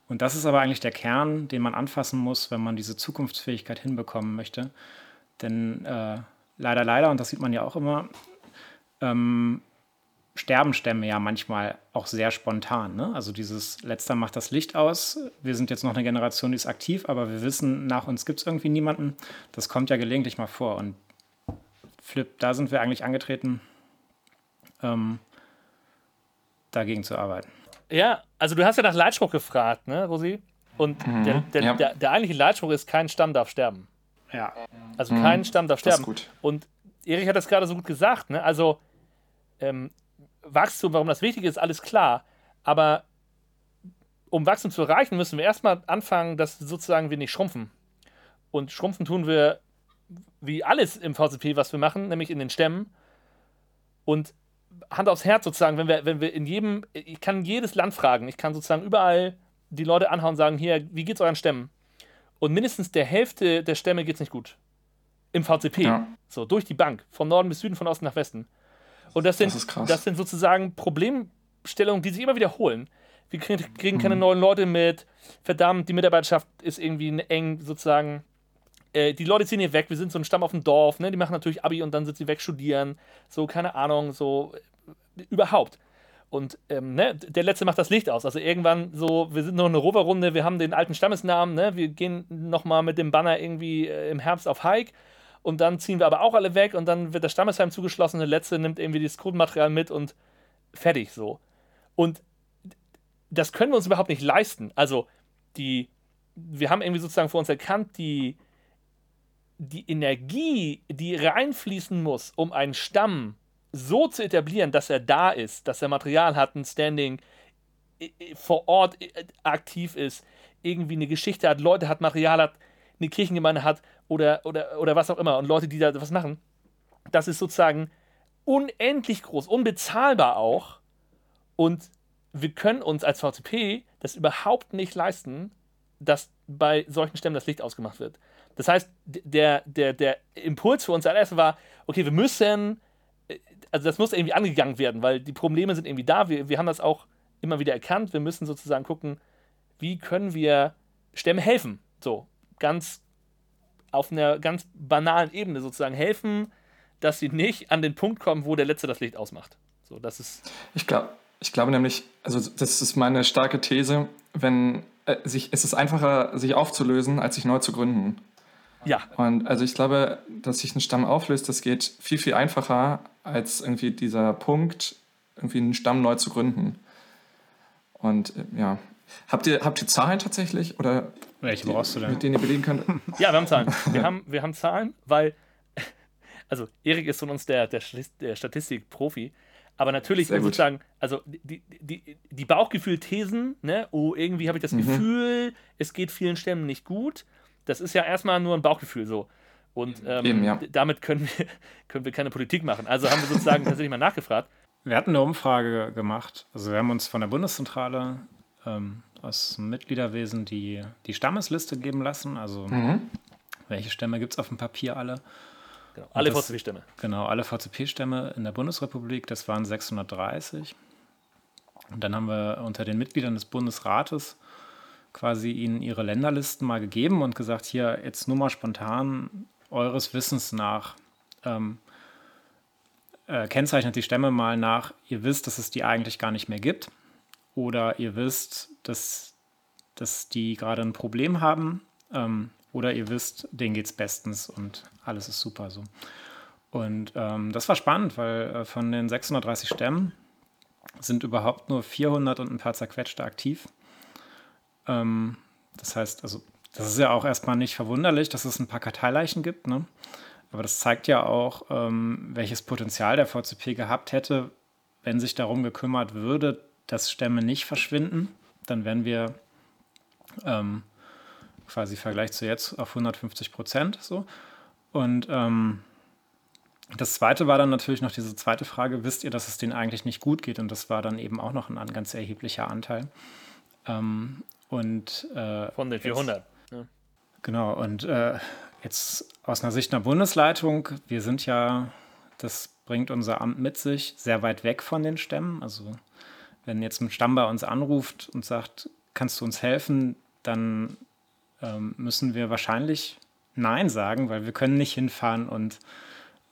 [SPEAKER 2] und das ist aber eigentlich der Kern, den man anfassen muss, wenn man diese Zukunftsfähigkeit hinbekommen möchte. Denn äh, leider, leider, und das sieht man ja auch immer, ähm, sterben Stämme ja manchmal auch sehr spontan. Ne? Also dieses letzter macht das Licht aus. Wir sind jetzt noch eine Generation, die ist aktiv, aber wir wissen, nach uns gibt es irgendwie niemanden. Das kommt ja gelegentlich mal vor. Und Flip, da sind wir eigentlich angetreten, ähm, dagegen zu arbeiten.
[SPEAKER 1] Ja, also du hast ja nach Leitspruch gefragt, ne, Rosi? Und mhm, der, der, ja. der, der, eigentliche Leitspruch ist, kein Stamm darf sterben.
[SPEAKER 2] Ja.
[SPEAKER 1] Also mhm, kein Stamm darf sterben. gut. Und Erich hat das gerade so gut gesagt, ne? Also ähm, Wachstum, warum das wichtig ist, alles klar. Aber um Wachstum zu erreichen, müssen wir erstmal anfangen, dass sozusagen wir nicht schrumpfen. Und schrumpfen tun wir wie alles im VCP, was wir machen, nämlich in den Stämmen. Und Hand aufs Herz sozusagen, wenn wir, wenn wir in jedem, ich kann jedes Land fragen, ich kann sozusagen überall die Leute anhauen und sagen, hier, wie geht's euren Stämmen? Und mindestens der Hälfte der Stämme geht's nicht gut. Im VCP. Ja. So, durch die Bank. Von Norden bis Süden, von Osten nach Westen. Und das sind, das, das sind sozusagen Problemstellungen, die sich immer wiederholen. Wir kriegen keine mhm. neuen Leute mit. Verdammt, die Mitarbeiterschaft ist irgendwie eng sozusagen äh, die Leute ziehen hier weg, wir sind so ein Stamm auf dem Dorf, ne? Die machen natürlich Abi und dann sind sie weg studieren. So, keine Ahnung, so äh, überhaupt. Und ähm, ne, der Letzte macht das Licht aus. Also irgendwann so, wir sind noch eine Roverrunde, wir haben den alten Stammesnamen, ne? Wir gehen nochmal mit dem Banner irgendwie äh, im Herbst auf Hike und dann ziehen wir aber auch alle weg und dann wird das Stammesheim zugeschlossen. Der Letzte nimmt irgendwie das Codenmaterial mit und fertig so. Und das können wir uns überhaupt nicht leisten. Also die, wir haben irgendwie sozusagen vor uns erkannt, die die Energie, die reinfließen muss, um einen Stamm so zu etablieren, dass er da ist, dass er Material hat, ein Standing vor Ort aktiv ist, irgendwie eine Geschichte hat, Leute hat, Material hat, eine Kirchengemeinde hat oder, oder, oder was auch immer und Leute, die da was machen, das ist sozusagen unendlich groß, unbezahlbar auch und wir können uns als VCP das überhaupt nicht leisten, dass bei solchen Stämmen das Licht ausgemacht wird. Das heißt, der, der, der Impuls für uns allererstes war, okay, wir müssen, äh, also das muss irgendwie angegangen werden, weil die Probleme sind irgendwie da. Wir, wir haben das auch immer wieder erkannt. Wir müssen sozusagen gucken, wie können wir Stämme helfen. So, ganz auf einer ganz banalen Ebene sozusagen helfen, dass sie nicht an den Punkt kommen, wo der Letzte das Licht ausmacht. So, das ist.
[SPEAKER 3] Ich glaube, ich glaube nämlich, also das ist meine starke These, wenn äh, sich, es ist einfacher, sich aufzulösen, als sich neu zu gründen.
[SPEAKER 1] Ja.
[SPEAKER 3] Und also ich glaube, dass sich ein Stamm auflöst, das geht viel, viel einfacher als irgendwie dieser Punkt, irgendwie einen Stamm neu zu gründen. Und äh, ja. Habt ihr, habt ihr Zahlen tatsächlich? Oder
[SPEAKER 2] Welche brauchst du denn?
[SPEAKER 3] mit denen ihr belegen könnt? <laughs>
[SPEAKER 1] Ja, wir haben Zahlen. Wir <laughs> haben, wir haben Zahlen, weil, <laughs> also Erik ist von uns der, der, der Statistik-Profi, aber natürlich
[SPEAKER 3] Sehr gut.
[SPEAKER 1] sozusagen, also die, die, die Bauchgefühl-Thesen, ne, oh, irgendwie habe ich das
[SPEAKER 3] Mhm.
[SPEAKER 1] Gefühl, es geht vielen Stämmen nicht gut, das ist ja erstmal nur ein Bauchgefühl so. Und ähm,
[SPEAKER 3] Eben, ja.
[SPEAKER 1] damit können wir, <laughs> können wir keine Politik machen. Also haben wir sozusagen tatsächlich mal nachgefragt.
[SPEAKER 2] Wir hatten eine Umfrage gemacht. Also wir haben uns von der Bundeszentrale ähm, aus dem Mitgliederwesen die, die Stammesliste geben lassen. Also
[SPEAKER 3] Mhm.
[SPEAKER 2] welche Stämme gibt es auf dem Papier alle?
[SPEAKER 1] Genau, alle VCP-Stämme.
[SPEAKER 2] Genau, alle VCP-Stämme in der Bundesrepublik, das waren 630. Und dann haben wir unter den Mitgliedern des Bundesrates quasi ihnen ihre Länderlisten mal gegeben und gesagt, hier jetzt nur mal spontan eures Wissens nach, ähm, äh, kennzeichnet die Stämme mal nach, ihr wisst, dass es die eigentlich gar nicht mehr gibt oder ihr wisst, dass, dass die gerade ein Problem haben ähm, oder ihr wisst, denen geht es bestens und alles ist super so. Und ähm, das war spannend, weil äh, von den 630 Stämmen sind überhaupt nur 400 und ein paar zerquetschte aktiv. Ähm, das heißt, also, das ist ja auch erstmal nicht verwunderlich, dass es ein paar Karteileichen gibt, ne? Aber das zeigt ja auch, ähm, welches Potenzial der VCP gehabt hätte, wenn sich darum gekümmert würde, dass Stämme nicht verschwinden. Dann wären wir ähm, quasi im Vergleich zu jetzt auf 150 Prozent so. Und ähm, das zweite war dann natürlich noch diese zweite Frage, wisst ihr, dass es denen eigentlich nicht gut geht? Und das war dann eben auch noch ein an- ganz erheblicher Anteil. Ähm, und äh,
[SPEAKER 1] Von den 400.
[SPEAKER 2] Genau, und äh, jetzt aus einer Sicht einer Bundesleitung, wir sind ja, das bringt unser Amt mit sich, sehr weit weg von den Stämmen. Also wenn jetzt ein Stamm bei uns anruft und sagt, kannst du uns helfen, dann ähm, müssen wir wahrscheinlich Nein sagen, weil wir können nicht hinfahren und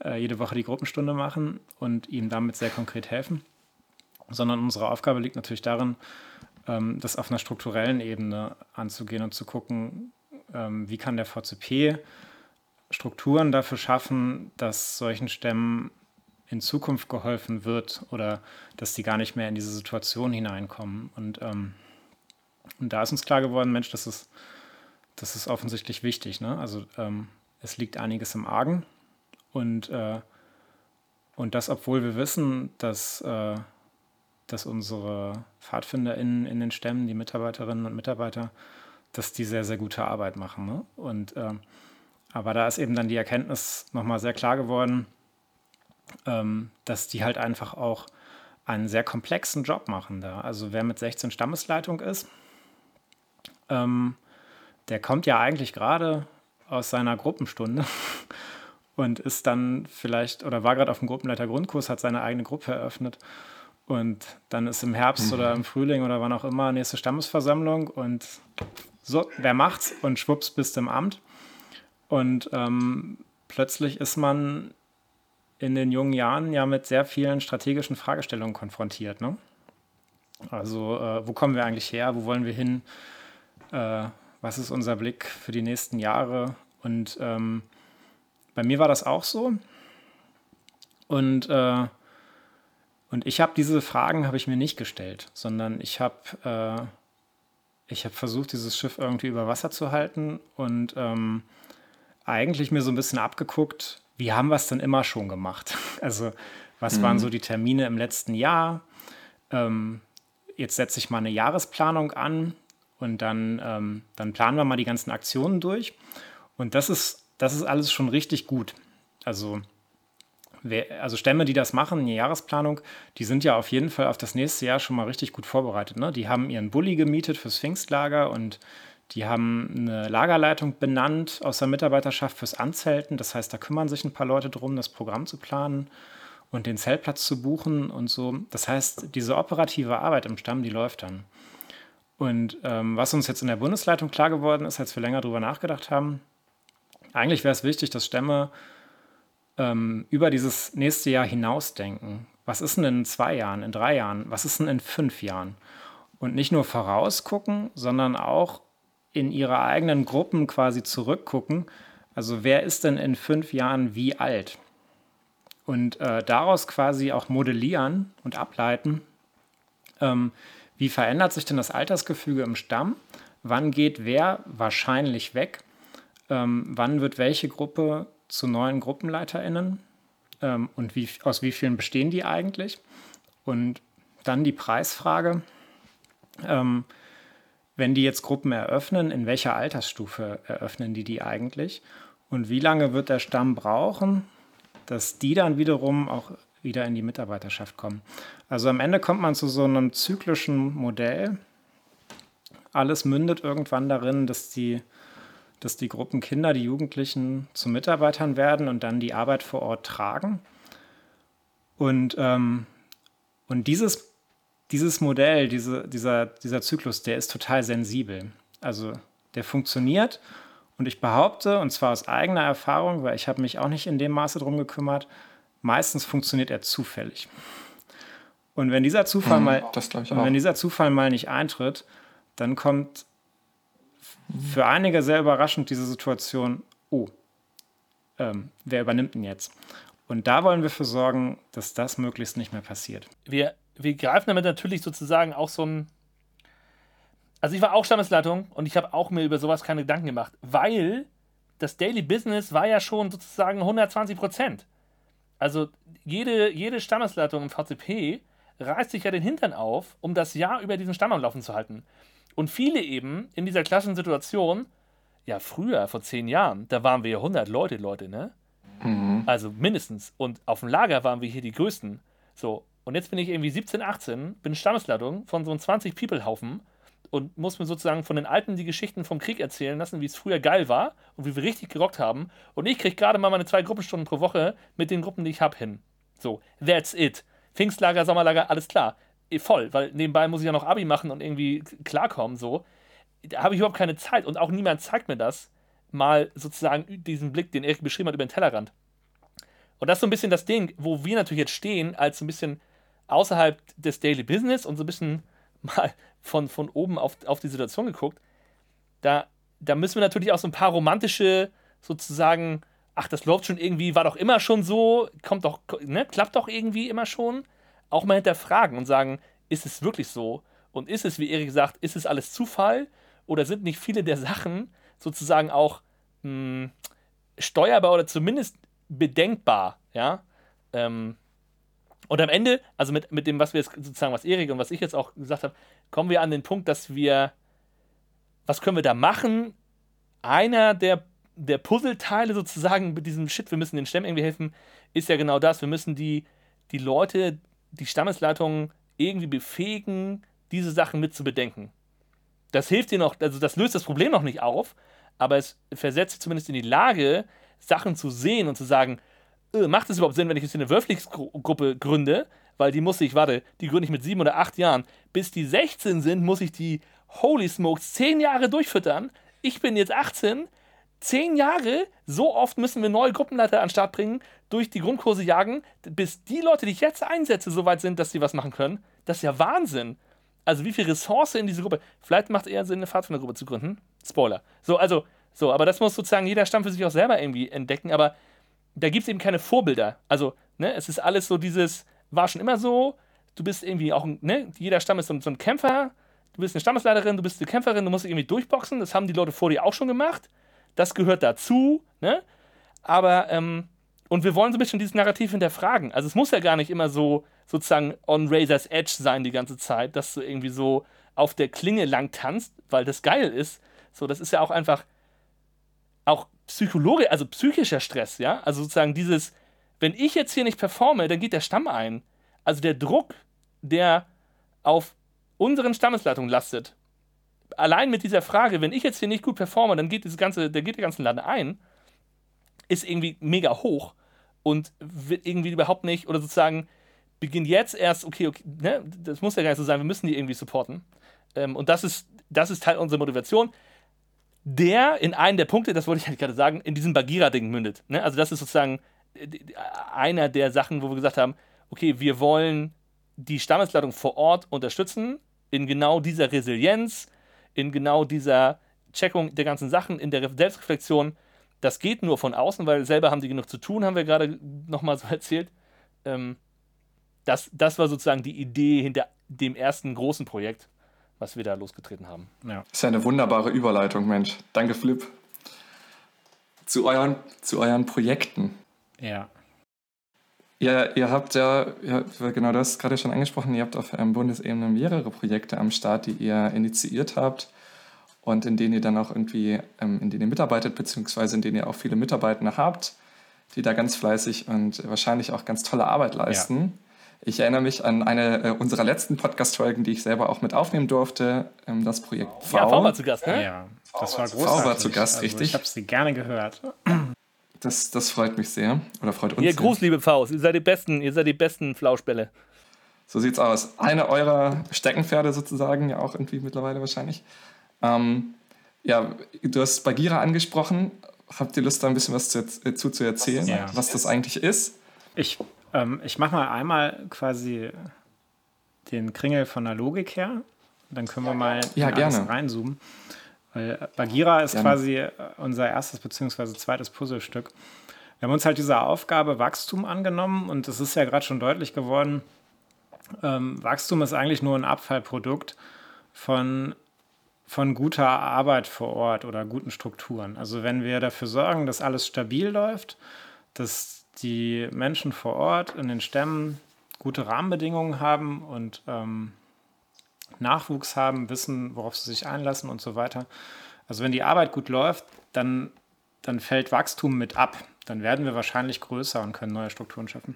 [SPEAKER 2] äh, jede Woche die Gruppenstunde machen und ihm damit sehr konkret helfen, sondern unsere Aufgabe liegt natürlich darin, das auf einer strukturellen Ebene anzugehen und zu gucken, ähm, wie kann der VCP Strukturen dafür schaffen, dass solchen Stämmen in Zukunft geholfen wird oder dass die gar nicht mehr in diese Situation hineinkommen. Und, ähm, und da ist uns klar geworden, Mensch, das ist, das ist offensichtlich wichtig. Ne? Also ähm, es liegt einiges im Argen und, äh, und das, obwohl wir wissen, dass, äh, dass unsere PfadfinderInnen in den Stämmen, die Mitarbeiterinnen und Mitarbeiter, dass die sehr, sehr gute Arbeit machen. Ne? Und, ähm, aber da ist eben dann die Erkenntnis nochmal sehr klar geworden, ähm, dass die halt einfach auch einen sehr komplexen Job machen da. Also wer mit 16 Stammesleitung ist, ähm, der kommt ja eigentlich gerade aus seiner Gruppenstunde <laughs> und ist dann vielleicht oder war gerade auf dem Gruppenleiter Grundkurs, hat seine eigene Gruppe eröffnet und dann ist im Herbst oder im Frühling oder wann auch immer nächste Stammesversammlung und so, wer macht's und schwupps bist im Amt und ähm, plötzlich ist man in den jungen Jahren ja mit sehr vielen strategischen Fragestellungen konfrontiert. Ne? Also äh, wo kommen wir eigentlich her, wo wollen wir hin, äh, was ist unser Blick für die nächsten Jahre und ähm, bei mir war das auch so. Und, äh, und ich habe diese Fragen habe ich mir nicht gestellt, sondern ich habe äh, ich habe versucht, dieses Schiff irgendwie über Wasser zu halten und ähm, eigentlich mir so ein bisschen abgeguckt, wie haben wir es denn immer schon gemacht? <laughs> Also was waren so die Termine im letzten Jahr? Ähm, jetzt setze ich mal eine Jahresplanung an und dann, ähm, dann planen wir mal die ganzen Aktionen durch. Und das ist, das ist alles schon richtig gut. Also, also Stämme, die das machen, eine Jahresplanung, die sind ja auf jeden Fall auf das nächste Jahr schon mal richtig gut vorbereitet. Ne? Die haben ihren Bulli gemietet fürs Pfingstlager und die haben eine Lagerleitung benannt aus der Mitarbeiterschaft fürs Anzelten. Das heißt, da kümmern sich ein paar Leute drum, das Programm zu planen und den Zeltplatz zu buchen und so. Das heißt, diese operative Arbeit im Stamm, die läuft dann. Und ähm, was uns jetzt in der Bundesleitung klar geworden ist, als wir länger drüber nachgedacht haben, eigentlich wäre es wichtig, dass Stämme ähm, über dieses nächste Jahr hinausdenken. Was ist denn in zwei Jahren, in drei Jahren, was ist denn in fünf Jahren? Und nicht nur vorausgucken, sondern auch in ihre eigenen Gruppen quasi zurückgucken. Also wer ist denn in fünf Jahren wie alt? Und äh, daraus quasi auch modellieren und ableiten, ähm, wie verändert sich denn das Altersgefüge im Stamm? Wann geht wer wahrscheinlich weg? Ähm, wann wird welche Gruppe zu neuen GruppenleiterInnen? Ähm, und wie, aus wie vielen bestehen die eigentlich? Und dann die Preisfrage. Ähm, wenn die jetzt Gruppen eröffnen, in welcher Altersstufe eröffnen die die eigentlich? Und wie lange wird der Stamm brauchen, dass die dann wiederum auch wieder in die Mitarbeiterschaft kommen? Also am Ende kommt man zu so einem zyklischen Modell. Alles mündet irgendwann darin, dass die, dass die Gruppen Kinder, die Jugendlichen zu Mitarbeitern werden und dann die Arbeit vor Ort tragen. Und, ähm, und dieses dieses Modell, diese, dieser, dieser Zyklus, der ist total sensibel. Also der funktioniert und ich behaupte, und zwar aus eigener Erfahrung, weil ich habe mich auch nicht in dem Maße drum gekümmert, meistens funktioniert er zufällig. Und wenn dieser Zufall,
[SPEAKER 3] Mhm,
[SPEAKER 2] mal, wenn dieser Zufall mal nicht eintritt, dann kommt für einige sehr überraschend diese Situation, oh, ähm, wer übernimmt denn jetzt? Und da wollen wir für sorgen, dass das möglichst nicht mehr passiert.
[SPEAKER 1] wir, wir greifen damit natürlich sozusagen auch so ein. Also ich war auch Stammesleitung und ich habe auch mir über sowas keine Gedanken gemacht, weil das Daily Business war ja schon sozusagen 120 Prozent. Also jede, jede Stammesleitung im VCP reißt sich ja den Hintern auf, um das Jahr über diesen Stamm am Laufen zu halten. Und viele eben in dieser klassischen Situation, ja früher, vor zehn Jahren, da waren wir ja 100 Leute, Leute, ne? Also mindestens. Und auf dem Lager waren wir hier die Größten. So, und jetzt bin ich irgendwie 17, 18, bin Stammesleitung von so einem 20-People-Haufen und muss mir sozusagen von den Alten die Geschichten vom Krieg erzählen lassen, wie es früher geil war und wie wir richtig gerockt haben. Und ich kriege gerade mal meine zwei Gruppenstunden pro Woche mit den Gruppen, die ich habe, hin. So, that's it. Pfingstlager, Sommerlager, alles klar. Eh, Voll, weil nebenbei muss ich ja noch Abi machen und irgendwie klarkommen, so. Da habe ich überhaupt keine Zeit und auch niemand zeigt mir das, mal sozusagen diesen Blick, den Erik beschrieben hat, über den Tellerrand. Und das ist so ein bisschen das Ding, wo wir natürlich jetzt stehen, als so ein bisschen außerhalb des Daily Business und so ein bisschen <laughs> mal von, von oben auf, auf die Situation geguckt. Da, da müssen wir natürlich auch so ein paar romantische, sozusagen, ach, das läuft schon irgendwie, war doch immer schon so, kommt doch, ne, klappt doch irgendwie immer schon, auch mal hinterfragen und sagen, ist es wirklich so? Und ist es, wie Erik sagt, ist es alles Zufall? Oder sind nicht viele der Sachen sozusagen auch mh, steuerbar oder zumindest bedenkbar, ja? Ähm, und am Ende, also mit, mit dem, was wir jetzt sozusagen, was Erik und was ich jetzt auch gesagt habe, kommen wir an den Punkt, dass wir, was können wir da machen? Einer der, der Puzzleteile sozusagen mit diesem Shit, wir müssen den Stämmen irgendwie helfen, ist ja genau das. Wir müssen die, die Leute, die Stammesleitungen irgendwie befähigen, diese Sachen mit zu bedenken. Das hilft dir noch, also das löst das Problem noch nicht auf, aber es versetzt sie zumindest in die Lage, Sachen zu sehen und zu sagen, äh, macht es überhaupt Sinn, wenn ich jetzt eine Wölflingsgruppe gründe? Weil die muss ich, warte, die gründe ich mit sieben oder acht Jahren. Bis die 16 sind, muss ich die Holy Smokes zehn Jahre durchfüttern. Ich bin jetzt 18, zehn Jahre, so oft müssen wir neue Gruppenleiter an den Start bringen, durch die Grundkurse jagen, bis die Leute, die ich jetzt einsetze, so weit sind, dass sie was machen können. Das ist ja Wahnsinn. Also wie viel Ressource in diese Gruppe. Vielleicht macht es eher Sinn, eine Pfadfindergruppe zu gründen. Spoiler. So, also, so, aber das muss sozusagen jeder Stamm für sich auch selber irgendwie entdecken. Aber da gibt es eben keine Vorbilder. Also, ne, es ist alles so dieses, war schon immer so, du bist irgendwie auch, ne, jeder Stamm ist so, so ein Kämpfer, du bist eine Stammesleiterin, du bist eine Kämpferin, du musst dich irgendwie durchboxen, das haben die Leute vor dir auch schon gemacht, das gehört dazu, ne, aber, ähm, und wir wollen so ein bisschen dieses Narrativ hinterfragen. Also es muss ja gar nicht immer so sozusagen on Razor's Edge sein die ganze Zeit, dass du irgendwie so auf der Klinge lang tanzt, weil das geil ist. So, das ist ja auch einfach auch psychologisch, also psychischer Stress, ja? Also sozusagen dieses, wenn ich jetzt hier nicht performe, dann geht der Stamm ein. Also der Druck, der auf unseren Stammesleitungen lastet, allein mit dieser Frage, wenn ich jetzt hier nicht gut performe, dann geht, das ganze, dann geht der ganze Laden ein, ist irgendwie mega hoch und wird irgendwie überhaupt nicht, oder sozusagen beginnt jetzt erst, okay, okay ne, das muss ja gar nicht so sein, wir müssen die irgendwie supporten. Ähm, und das ist, das ist Teil unserer Motivation der in einen der Punkte, das wollte ich eigentlich gerade sagen, in diesem Bagira-Ding mündet. Ne? Also das ist sozusagen äh, einer der Sachen, wo wir gesagt haben, okay, wir wollen die Stammesleitung vor Ort unterstützen, in genau dieser Resilienz, in genau dieser Checkung der ganzen Sachen, in der Re- Selbstreflexion. Das geht nur von außen, weil selber haben die genug zu tun, haben wir gerade nochmal so <laughs> erzählt. Ähm, das, das war sozusagen die Idee hinter dem ersten großen Projekt, was wir da losgetreten haben.
[SPEAKER 2] Ja.
[SPEAKER 3] Ist ja eine wunderbare Überleitung, Mensch. Danke, Flip. Zu euren, zu euren Projekten.
[SPEAKER 2] Ja.
[SPEAKER 3] Ihr, ihr habt ja, ja, genau das gerade schon angesprochen, ihr habt auf ähm, Bundesebene mehrere Projekte am Start, die ihr initiiert habt und in denen ihr dann auch irgendwie, ähm, in denen ihr mitarbeitet, beziehungsweise in denen ihr auch viele Mitarbeitende habt, die da ganz fleißig und wahrscheinlich auch ganz tolle Arbeit leisten. Ja. Ich erinnere mich an eine äh, unserer letzten Podcast-Folgen, die ich selber auch mit aufnehmen durfte, ähm, das Projekt V.
[SPEAKER 1] Ja, V war zu Gast, ne?
[SPEAKER 2] Ja, das war großartig.
[SPEAKER 3] V war zu Gast,
[SPEAKER 2] also,
[SPEAKER 3] richtig.
[SPEAKER 2] Ich habe sie gerne gehört.
[SPEAKER 3] Das, das freut mich sehr. Oder freut uns
[SPEAKER 1] Ihr
[SPEAKER 3] sehr.
[SPEAKER 1] Gruß, liebe Faust. Ihr seid die besten, ihr seid die besten Flauschbälle.
[SPEAKER 3] So sieht's aus. Eine eurer Steckenpferde sozusagen, ja auch irgendwie mittlerweile wahrscheinlich. Ähm, ja, du hast Bagira angesprochen. Habt ihr Lust, da ein bisschen was zu, äh, zu, zu erzählen,
[SPEAKER 2] ja.
[SPEAKER 3] was das eigentlich ist?
[SPEAKER 2] Ich, ähm, ich mache mal einmal quasi den Kringel von der Logik her. Dann können wir mal
[SPEAKER 3] ja, gerne.
[SPEAKER 2] reinzoomen. Weil Bagira ist
[SPEAKER 3] Gerne.
[SPEAKER 2] quasi unser erstes bzw. zweites Puzzlestück. Wir haben uns halt diese Aufgabe Wachstum angenommen und es ist ja gerade schon deutlich geworden, ähm, Wachstum ist eigentlich nur ein Abfallprodukt von, von guter Arbeit vor Ort oder guten Strukturen. Also wenn wir dafür sorgen, dass alles stabil läuft, dass die Menschen vor Ort in den Stämmen gute Rahmenbedingungen haben und ähm, Nachwuchs haben, wissen, worauf sie sich einlassen und so weiter. Also wenn die Arbeit gut läuft, dann, dann fällt Wachstum mit ab. Dann werden wir wahrscheinlich größer und können neue Strukturen schaffen.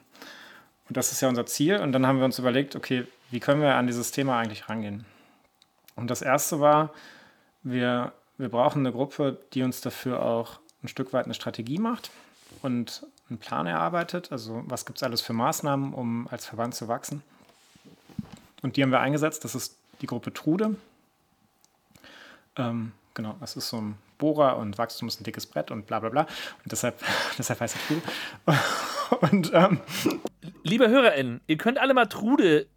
[SPEAKER 2] Und das ist ja unser Ziel. Und dann haben wir uns überlegt, okay, wie können wir an dieses Thema eigentlich rangehen? Und das Erste war, wir, wir brauchen eine Gruppe, die uns dafür auch ein Stück weit eine Strategie macht und einen Plan erarbeitet. Also was gibt es alles für Maßnahmen, um als Verband zu wachsen? Und die haben wir eingesetzt. Das ist die Gruppe Trude. Ähm, genau, das ist so ein Bohrer und Wachstum ist ein dickes Brett und bla bla bla. Und deshalb, <laughs> deshalb heißt er Trude. <laughs> Und ähm,
[SPEAKER 1] Liebe HörerInnen, ihr könnt alle mal Trude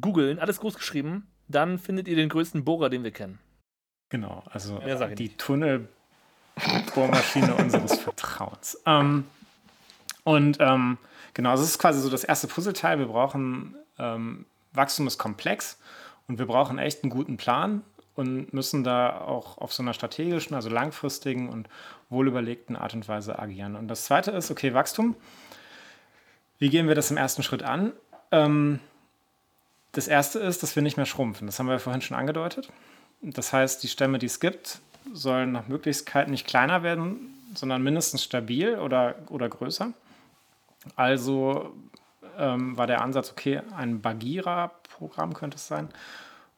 [SPEAKER 1] googeln, alles groß geschrieben, dann findet ihr den größten Bohrer, den wir kennen.
[SPEAKER 2] genau, also die Tunnelbohrmaschine <laughs> unseres Vertrauens. Ähm, und ähm, genau, das ist quasi so das erste Puzzleteil. Wir brauchen ähm, Wachstum ist komplex und wir brauchen echt einen guten Plan und müssen da auch auf so einer strategischen, also langfristigen und wohlüberlegten Art und Weise agieren. Und das zweite ist, okay, Wachstum. Wie gehen wir das im ersten Schritt an? Ähm, das erste ist, dass wir nicht mehr schrumpfen. Das haben wir vorhin schon angedeutet. Das heißt, die Stämme, die es gibt, sollen nach Möglichkeit nicht kleiner werden, sondern mindestens stabil oder, oder größer. Also ähm, war der Ansatz, okay, ein Bagira-Programm könnte es sein.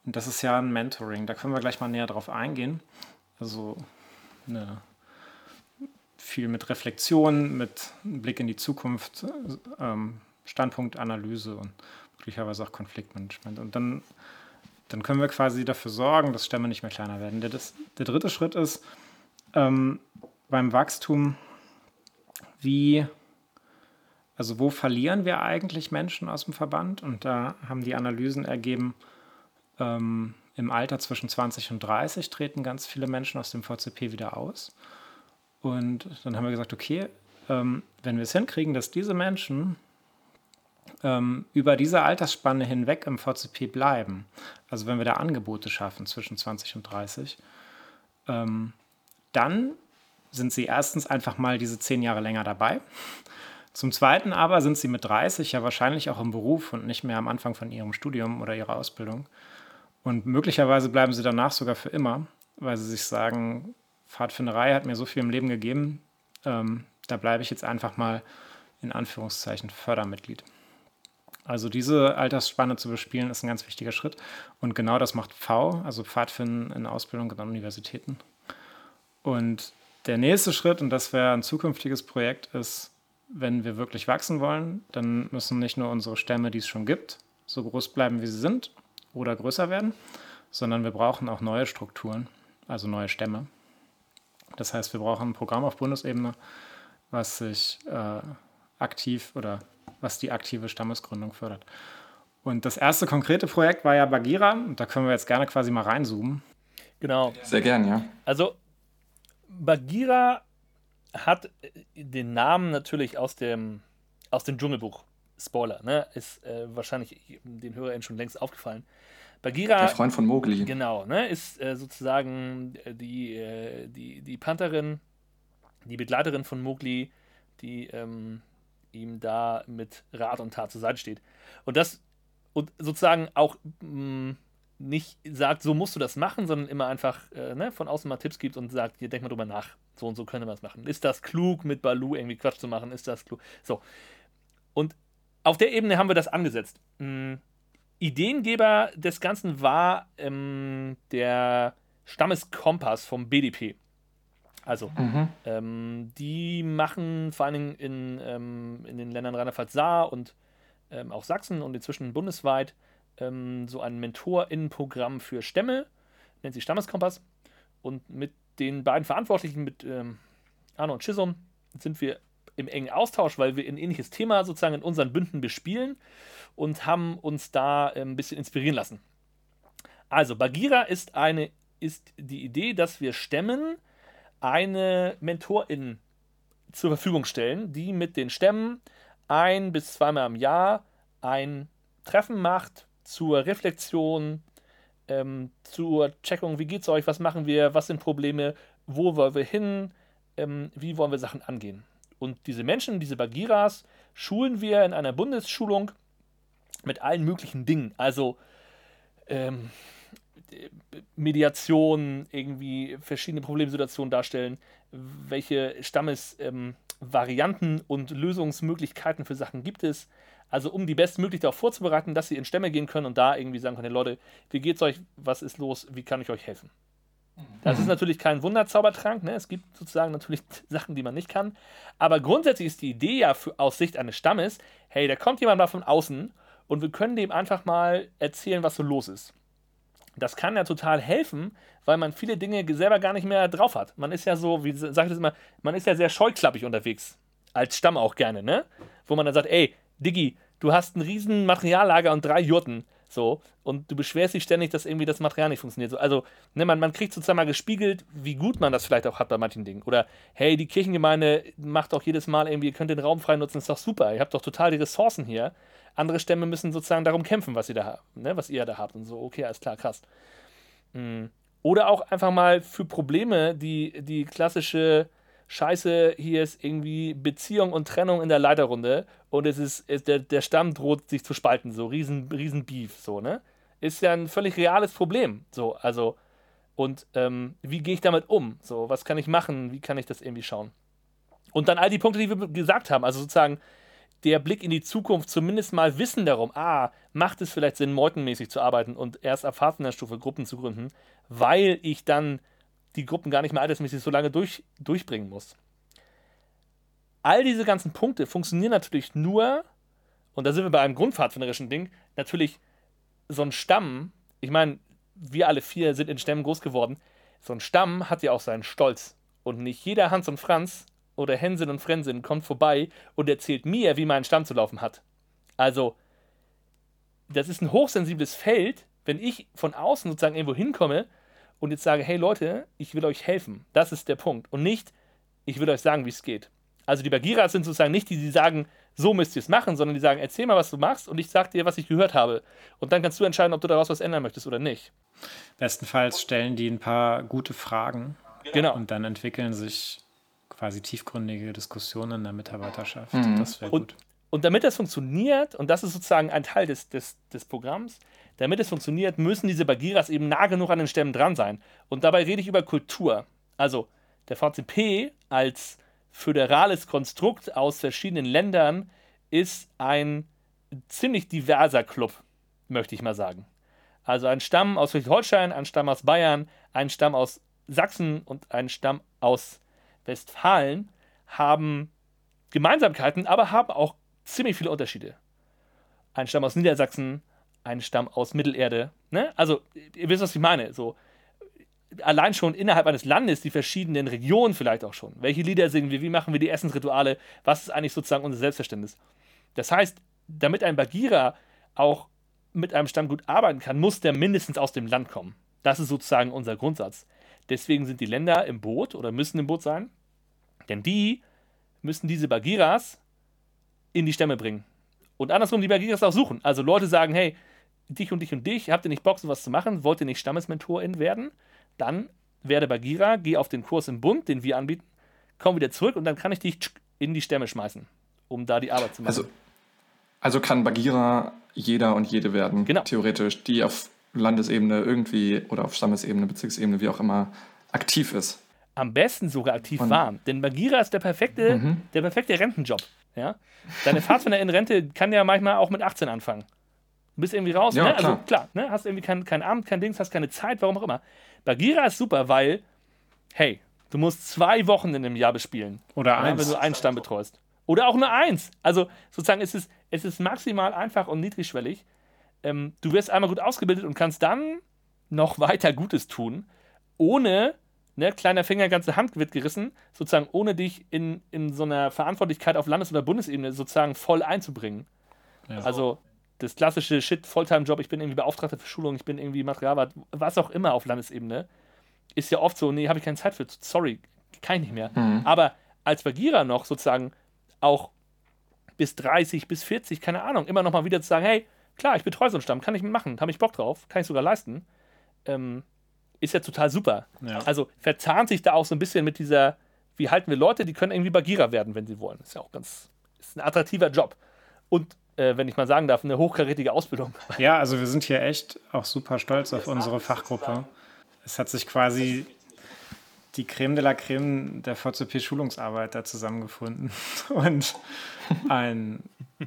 [SPEAKER 2] Und das ist ja ein Mentoring. Da können wir gleich mal näher drauf eingehen. Also eine, viel mit Reflexion, mit Blick in die Zukunft, ähm, Standpunktanalyse und möglicherweise auch Konfliktmanagement. Und dann, dann können wir quasi dafür sorgen, dass Stämme nicht mehr kleiner werden. Der, das, der dritte Schritt ist ähm, beim Wachstum, wie also wo verlieren wir eigentlich Menschen aus dem Verband? Und da haben die Analysen ergeben, ähm, im Alter zwischen 20 und 30 treten ganz viele Menschen aus dem VCP wieder aus. Und dann haben wir gesagt, okay, ähm, wenn wir es hinkriegen, dass diese Menschen ähm, über diese Altersspanne hinweg im VCP bleiben, also wenn wir da Angebote schaffen zwischen 20 und 30, ähm, dann sind sie erstens einfach mal diese zehn Jahre länger dabei. Zum Zweiten aber sind sie mit 30 ja wahrscheinlich auch im Beruf und nicht mehr am Anfang von ihrem Studium oder ihrer Ausbildung. Und möglicherweise bleiben sie danach sogar für immer, weil sie sich sagen, Pfadfinderei hat mir so viel im Leben gegeben, ähm, da bleibe ich jetzt einfach mal in Anführungszeichen Fördermitglied. Also diese Altersspanne zu bespielen, ist ein ganz wichtiger Schritt. Und genau das macht V, also Pfadfinden in Ausbildung an Universitäten. Und der nächste Schritt, und das wäre ein zukünftiges Projekt, ist, wenn wir wirklich wachsen wollen, dann müssen nicht nur unsere Stämme, die es schon gibt, so groß bleiben, wie sie sind oder größer werden, sondern wir brauchen auch neue Strukturen, also neue Stämme. Das heißt, wir brauchen ein Programm auf Bundesebene, was sich äh, aktiv oder was die aktive Stammesgründung fördert. Und das erste konkrete Projekt war ja Bagira, und da können wir jetzt gerne quasi mal reinzoomen.
[SPEAKER 1] Genau.
[SPEAKER 3] Sehr gern, ja.
[SPEAKER 1] Also Bagira hat äh, den Namen natürlich aus dem, aus dem Dschungelbuch. Spoiler, ne? Ist äh, wahrscheinlich den HörerInnen schon längst aufgefallen. Bagheera.
[SPEAKER 3] Der Freund von Mowgli.
[SPEAKER 1] Genau, ne? Ist äh, sozusagen äh, die, äh, die, die Pantherin, die Begleiterin von Mowgli, die ähm, ihm da mit Rat und Tat zur Seite steht. Und das und sozusagen auch mh, nicht sagt, so musst du das machen, sondern immer einfach äh, ne, von außen mal Tipps gibt und sagt, hier denk mal drüber nach, so und so könnte man es machen. Ist das klug, mit Balu irgendwie Quatsch zu machen? Ist das klug? So. Und auf der Ebene haben wir das angesetzt. Mh, Ideengeber des Ganzen war ähm, der Stammeskompass vom BDP. Also,
[SPEAKER 3] Mhm.
[SPEAKER 1] ähm, die machen vor allen Dingen in, ähm, in den Ländern Rheinland-Pfalz-Saar und ähm, auch Sachsen und inzwischen bundesweit ähm, so ein MentorInnenprogramm für Stämme, nennt sich Stammeskompass. Und mit den beiden Verantwortlichen, mit ähm, Arno und Chisholm, sind wir im engen Austausch, weil wir ein ähnliches Thema sozusagen in unseren Bünden bespielen und haben uns da ähm, ein bisschen inspirieren lassen. Also, Bagheera ist eine ist die Idee, dass wir Stämmen eine Mentorin zur Verfügung stellen, die mit den Stämmen ein bis zweimal im Jahr ein Treffen macht zur Reflexion, ähm, zur Checkung, wie geht's euch, was machen wir, was sind Probleme, wo wollen wir hin, ähm, wie wollen wir Sachen angehen. Und diese Menschen, diese Bagheeras, schulen wir in einer Bundesschulung mit allen möglichen Dingen. Also ähm, Mediation, irgendwie verschiedene Problemsituationen darstellen, welche Stammesvarianten und Lösungsmöglichkeiten für Sachen gibt es. Also um die bestmöglich darauf vorzubereiten, dass sie in Stämme gehen können und da irgendwie sagen können, Leute, wie geht's euch, was ist los, wie kann ich euch helfen? Das ist natürlich kein Wunderzaubertrank, ne? es gibt sozusagen natürlich <laughs> Sachen, die man nicht kann, aber grundsätzlich ist die Idee ja für, aus Sicht eines Stammes, hey, da kommt jemand mal von außen und wir können dem einfach mal erzählen, was so los ist. Das kann ja total helfen, weil man viele Dinge selber gar nicht mehr drauf hat. Man ist ja so, wie sage ich das immer, man ist ja sehr scheuklappig unterwegs. Als Stamm auch gerne, ne? Wo man dann sagt, ey, Diggi, du hast ein riesen Materiallager und drei Jurten. So, und du beschwerst dich ständig, dass irgendwie das Material nicht funktioniert. So, also, ne, man, man kriegt sozusagen mal gespiegelt, wie gut man das vielleicht auch hat bei manchen Dingen. Oder, hey, die Kirchengemeinde macht doch jedes Mal irgendwie, ihr könnt den Raum frei nutzen, ist doch super. Ihr habt doch total die Ressourcen hier. Andere Stämme müssen sozusagen darum kämpfen, was ihr da habt, ne, was ihr da habt. Und so, okay, alles klar, krass. Mm. Oder auch einfach mal für Probleme, die, die klassische Scheiße, hier ist irgendwie Beziehung und Trennung in der Leiterrunde und es ist, ist der, der Stamm droht sich zu spalten, so riesen, riesen Beef, so, ne? Ist ja ein völlig reales Problem, so, also, und ähm, wie gehe ich damit um? So, was kann ich machen? Wie kann ich das irgendwie schauen? Und dann all die Punkte, die wir gesagt haben, also sozusagen der Blick in die Zukunft, zumindest mal Wissen darum, ah, macht es vielleicht Sinn, meutenmäßig zu arbeiten und erst ab Pfadfinderstufe Gruppen zu gründen, weil ich dann die Gruppen gar nicht mehr altersmäßig so lange durch, durchbringen muss. All diese ganzen Punkte funktionieren natürlich nur, und da sind wir bei einem grundpfadfinderischen Ding, natürlich so ein Stamm, ich meine, wir alle vier sind in Stämmen groß geworden, so ein Stamm hat ja auch seinen Stolz. Und nicht jeder Hans und Franz oder Hänsin und Frensin kommt vorbei und erzählt mir, wie mein Stamm zu laufen hat. Also, das ist ein hochsensibles Feld, wenn ich von außen sozusagen irgendwo hinkomme und jetzt sage, hey Leute, ich will euch helfen. Das ist der Punkt. Und nicht, ich will euch sagen, wie es geht. Also die Bagheeras sind sozusagen nicht die, die sagen, so müsst ihr es machen, sondern die sagen, erzähl mal, was du machst und ich sag dir, was ich gehört habe. Und dann kannst du entscheiden, ob du daraus was ändern möchtest oder nicht.
[SPEAKER 2] Bestenfalls stellen die ein paar gute Fragen
[SPEAKER 1] Genau.
[SPEAKER 2] und dann entwickeln sich quasi tiefgründige Diskussionen in der Mitarbeiterschaft.
[SPEAKER 3] Mhm.
[SPEAKER 2] Das wäre
[SPEAKER 1] Und,
[SPEAKER 2] gut.
[SPEAKER 1] und damit das funktioniert, und das ist sozusagen ein Teil des, des, des Programms, damit es funktioniert, müssen diese Bagheeras eben nah genug an den Stämmen dran sein. Und dabei rede ich über Kultur. Also der VCP als föderales Konstrukt aus verschiedenen Ländern ist ein ziemlich diverser Club, möchte ich mal sagen. Also ein Stamm aus Schleswig-Holstein, ein Stamm aus Bayern, ein Stamm aus Sachsen und ein Stamm aus Westfalen haben Gemeinsamkeiten, aber haben auch ziemlich viele Unterschiede. Ein Stamm aus Niedersachsen, ein Stamm aus Mittelerde. Ne? Also, ihr wisst, was ich meine. So, allein schon innerhalb eines Landes, die verschiedenen Regionen vielleicht auch schon. Welche Lieder singen wir? Wie machen wir die Essensrituale? Was ist eigentlich sozusagen unser Selbstverständnis? Das heißt, damit ein Bagheera auch mit einem Stamm gut arbeiten kann, muss der mindestens aus dem Land kommen. Das ist sozusagen unser Grundsatz. Deswegen sind die Länder im Boot oder müssen im Boot sein. Denn die müssen diese Bagiras in die Stämme bringen. Und andersrum die Bagiras auch suchen. Also Leute sagen, hey, dich und dich und dich, habt ihr nicht Bock, sowas zu machen? Wollt ihr nicht Stammesmentorin werden? Dann werde Bagira, geh auf den Kurs im Bund, den wir anbieten, komm wieder zurück und dann kann ich dich in die Stämme schmeißen, um da die Arbeit zu machen.
[SPEAKER 3] Also, also kann Bagira jeder und jede werden,
[SPEAKER 1] Genau.
[SPEAKER 3] theoretisch, die auf Landesebene irgendwie oder auf Stammesebene, Bezirksebene, wie auch immer, aktiv ist.
[SPEAKER 1] am besten sogar aktiv
[SPEAKER 3] Und-
[SPEAKER 1] waren. Denn Bagira ist der perfekte,
[SPEAKER 3] Mhm.
[SPEAKER 1] der perfekte Rentenjob. Ja? Deine Pfadfinder in Rente kann ja manchmal auch mit 18 anfangen. Du bist irgendwie raus,
[SPEAKER 3] Ja,
[SPEAKER 1] ne? Also
[SPEAKER 3] klar.
[SPEAKER 1] klar, ne? hast irgendwie kein, kein Amt, kein Dings, hast keine Zeit, warum auch immer. Bagira ist super, weil, hey, du musst zwei Wochen in einem Jahr bespielen.
[SPEAKER 2] Oder
[SPEAKER 1] Ja, wenn
[SPEAKER 2] eins.
[SPEAKER 1] du einen Stamm betreust. Oder auch nur eins. Also sozusagen es ist es ist maximal einfach und niedrigschwellig. Ähm, du wirst einmal gut ausgebildet und kannst dann noch weiter Gutes tun, ohne, ne, kleiner Finger, ganze Hand wird gerissen, sozusagen ohne dich in, in so einer Verantwortlichkeit auf Landes- oder Bundesebene sozusagen voll einzubringen.
[SPEAKER 2] Ja.
[SPEAKER 1] Also das klassische Shit, Volltime-Job, ich bin irgendwie Beauftragter für Schulung, ich bin irgendwie Materialwart, was auch immer auf Landesebene, ist ja oft so, nee, habe ich keine Zeit für, sorry, kann ich nicht mehr. Aber als Bagira noch sozusagen auch bis 30, bis 40, keine Ahnung, immer noch mal wieder zu sagen, hey, klar, ich betreue so einen Stamm, kann ich mitmachen, habe ich Bock drauf, kann ich sogar leisten, ähm, ist ja total super.
[SPEAKER 2] Ja.
[SPEAKER 1] Also verzahnt sich da auch so ein bisschen mit dieser, wie halten wir Leute, die können irgendwie Bagira werden, wenn sie wollen. Ist ja auch ganz, ist ein attraktiver Job. Und äh, wenn ich mal sagen darf, eine hochkarätige Ausbildung. <laughs>
[SPEAKER 2] Ja, also wir sind hier echt auch super stolz auf unsere Fachgruppe. Es hat sich quasi die Creme de la Creme der VCP-Schulungsarbeit da zusammengefunden <laughs> und ein,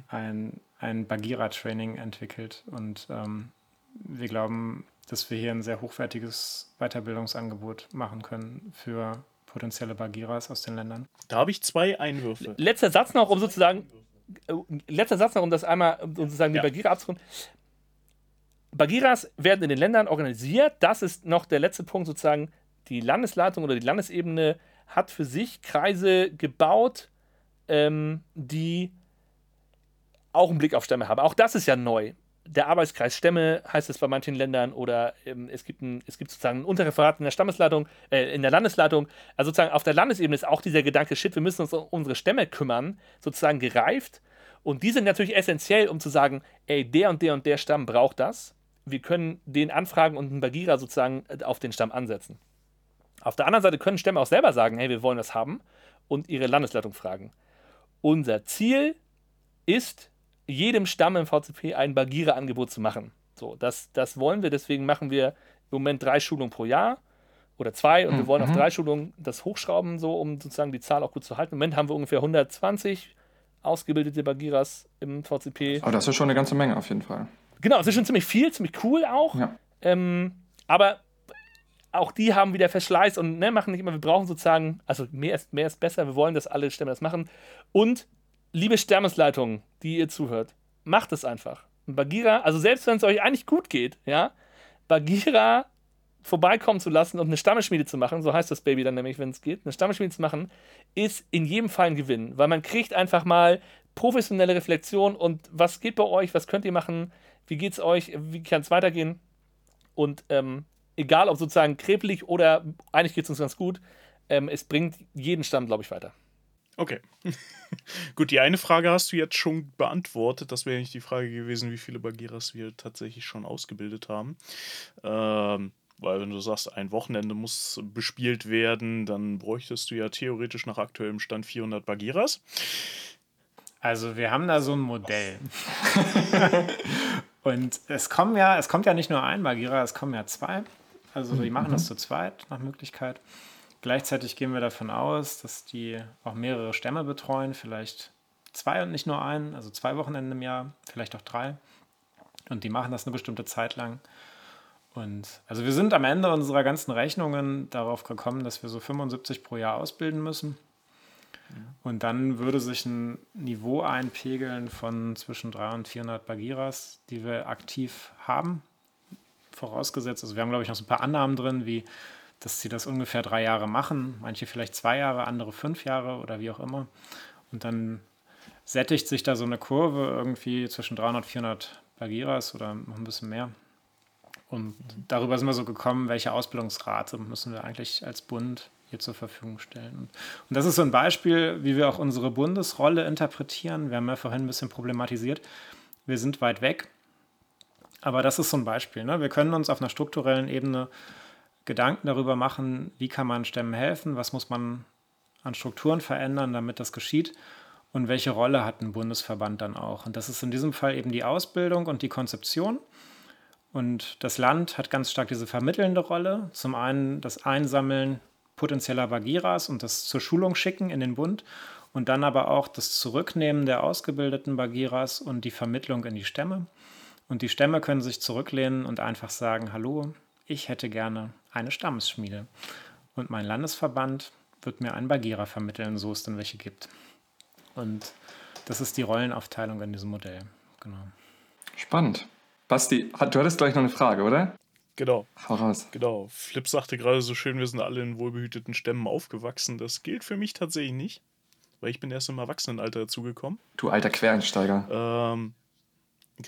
[SPEAKER 2] ein, ein Bagira-Training entwickelt. Und ähm, wir glauben, dass wir hier ein sehr hochwertiges Weiterbildungsangebot machen können für potenzielle Bagiras aus den Ländern.
[SPEAKER 4] Da habe ich zwei Einwürfe.
[SPEAKER 1] Letzter Satz noch, um sozusagen, letzter Satz noch, um das einmal, um sozusagen
[SPEAKER 4] Ja.
[SPEAKER 1] die Bagira abzurunden. Bagiras werden in den Ländern organisiert. Das ist noch der letzte Punkt, sozusagen. Die Landesleitung oder die Landesebene hat für sich Kreise gebaut, ähm, die auch einen Blick auf Stämme haben. Auch das ist ja neu. Der Arbeitskreis Stämme heißt es bei manchen Ländern oder ähm, es, gibt ein, es gibt sozusagen ein Unterreferat in der Stammesleitung, äh, in der Landesleitung. Also sozusagen auf der Landesebene ist auch dieser Gedanke, shit, wir müssen uns um unsere Stämme kümmern, sozusagen gereift. Und die sind natürlich essentiell, um zu sagen, ey, der und der und der Stamm braucht das. Wir können den anfragen und einen Bagira sozusagen äh, auf den Stamm ansetzen. Auf der anderen Seite können Stämme auch selber sagen, hey, wir wollen das haben und ihre Landesleitung fragen. Unser Ziel ist, jedem Stamm im VCP ein Bagira-Angebot zu machen. So, das, das wollen wir, deswegen machen wir im Moment drei Schulungen pro Jahr oder zwei und wir wollen auf drei Schulungen das hochschrauben, so um sozusagen die Zahl auch gut zu halten. Im Moment haben wir ungefähr 120 ausgebildete Bagiras im VCP.
[SPEAKER 3] Aber das ist schon eine ganze Menge auf jeden Fall.
[SPEAKER 1] Genau, es ist schon ziemlich viel, ziemlich cool auch.
[SPEAKER 3] Ja.
[SPEAKER 1] Ähm, aber auch die haben wieder Verschleiß und ne, machen nicht immer, wir brauchen sozusagen, also mehr ist, mehr ist besser, wir wollen, dass alle Stämme das machen. Und liebe Stammesleitungen, die ihr zuhört, macht es einfach. Ein Bagira, also selbst wenn es euch eigentlich gut geht, ja, Bagira vorbeikommen zu lassen und eine Stammesschmiede zu machen, so heißt das Baby dann nämlich, wenn es geht, eine Stammesschmiede zu machen, ist in jedem Fall ein Gewinn, weil man kriegt einfach mal professionelle Reflexion und was geht bei euch, was könnt ihr machen, wie geht's euch, wie kann es weitergehen und ähm, egal ob sozusagen kreblich oder eigentlich geht es uns ganz gut, ähm, es bringt jeden Stamm, glaube ich, weiter.
[SPEAKER 4] Okay. <laughs> Gut, die eine Frage hast du jetzt schon beantwortet. Das wäre nicht die Frage gewesen, wie viele Bagiras wir tatsächlich schon ausgebildet haben. Ähm, weil wenn du sagst, ein Wochenende muss bespielt werden, dann bräuchtest du ja theoretisch nach aktuellem Stand 400 Bagiras.
[SPEAKER 2] Also wir haben da so ein Modell. <laughs> Und es kommen ja, es kommt ja nicht nur ein Bagira, es kommen ja zwei. Also die machen das zu zweit nach Möglichkeit. Gleichzeitig gehen wir davon aus, dass die auch mehrere Stämme betreuen, vielleicht zwei und nicht nur einen, also zwei Wochenenden im Jahr, vielleicht auch drei. Und die machen das eine bestimmte Zeit lang. Und also wir sind am Ende unserer ganzen Rechnungen darauf gekommen, dass wir so 75 pro Jahr ausbilden müssen. Und dann würde sich ein Niveau einpegeln von zwischen 300 und 400 Bagiras, die wir aktiv haben. Vorausgesetzt, also wir haben, glaube ich, noch so ein paar Annahmen drin, wie dass sie das ungefähr drei Jahre machen, manche vielleicht zwei Jahre, andere fünf Jahre oder wie auch immer. Und dann sättigt sich da so eine Kurve irgendwie zwischen 300 und 400 Bagiras oder noch ein bisschen mehr. Und darüber sind wir so gekommen, welche Ausbildungsrate müssen wir eigentlich als Bund ihr zur Verfügung stellen. Und das ist so ein Beispiel, wie wir auch unsere Bundesrolle interpretieren. Wir haben ja vorhin ein bisschen problematisiert. Wir sind weit weg. Aber das ist so ein Beispiel. Ne? Wir können uns auf einer strukturellen Ebene Gedanken darüber machen, wie kann man Stämmen helfen, was muss man an Strukturen verändern, damit das geschieht und welche Rolle hat ein Bundesverband dann auch. Und das ist in diesem Fall eben die Ausbildung und die Konzeption. Und das Land hat ganz stark diese vermittelnde Rolle. Zum einen das Einsammeln potenzieller Bagiras und das zur Schulung schicken in den Bund und dann aber auch das Zurücknehmen der ausgebildeten Bagiras und die Vermittlung in die Stämme. Und die Stämme können sich zurücklehnen und einfach sagen, hallo, ich hätte gerne eine Stammesschmiede. Und mein Landesverband wird mir einen Bagira vermitteln, so es denn welche gibt. Und das ist die Rollenaufteilung in diesem Modell. Genau.
[SPEAKER 3] Spannend. Basti, du hattest gleich noch eine Frage, oder?
[SPEAKER 4] Genau.
[SPEAKER 3] Hau raus.
[SPEAKER 4] Genau. Flip sagte gerade so schön, wir sind alle in wohlbehüteten Stämmen aufgewachsen. Das gilt für mich tatsächlich nicht, weil ich bin erst im Erwachsenenalter dazugekommen.
[SPEAKER 3] Du alter Quereinsteiger.
[SPEAKER 4] Ähm,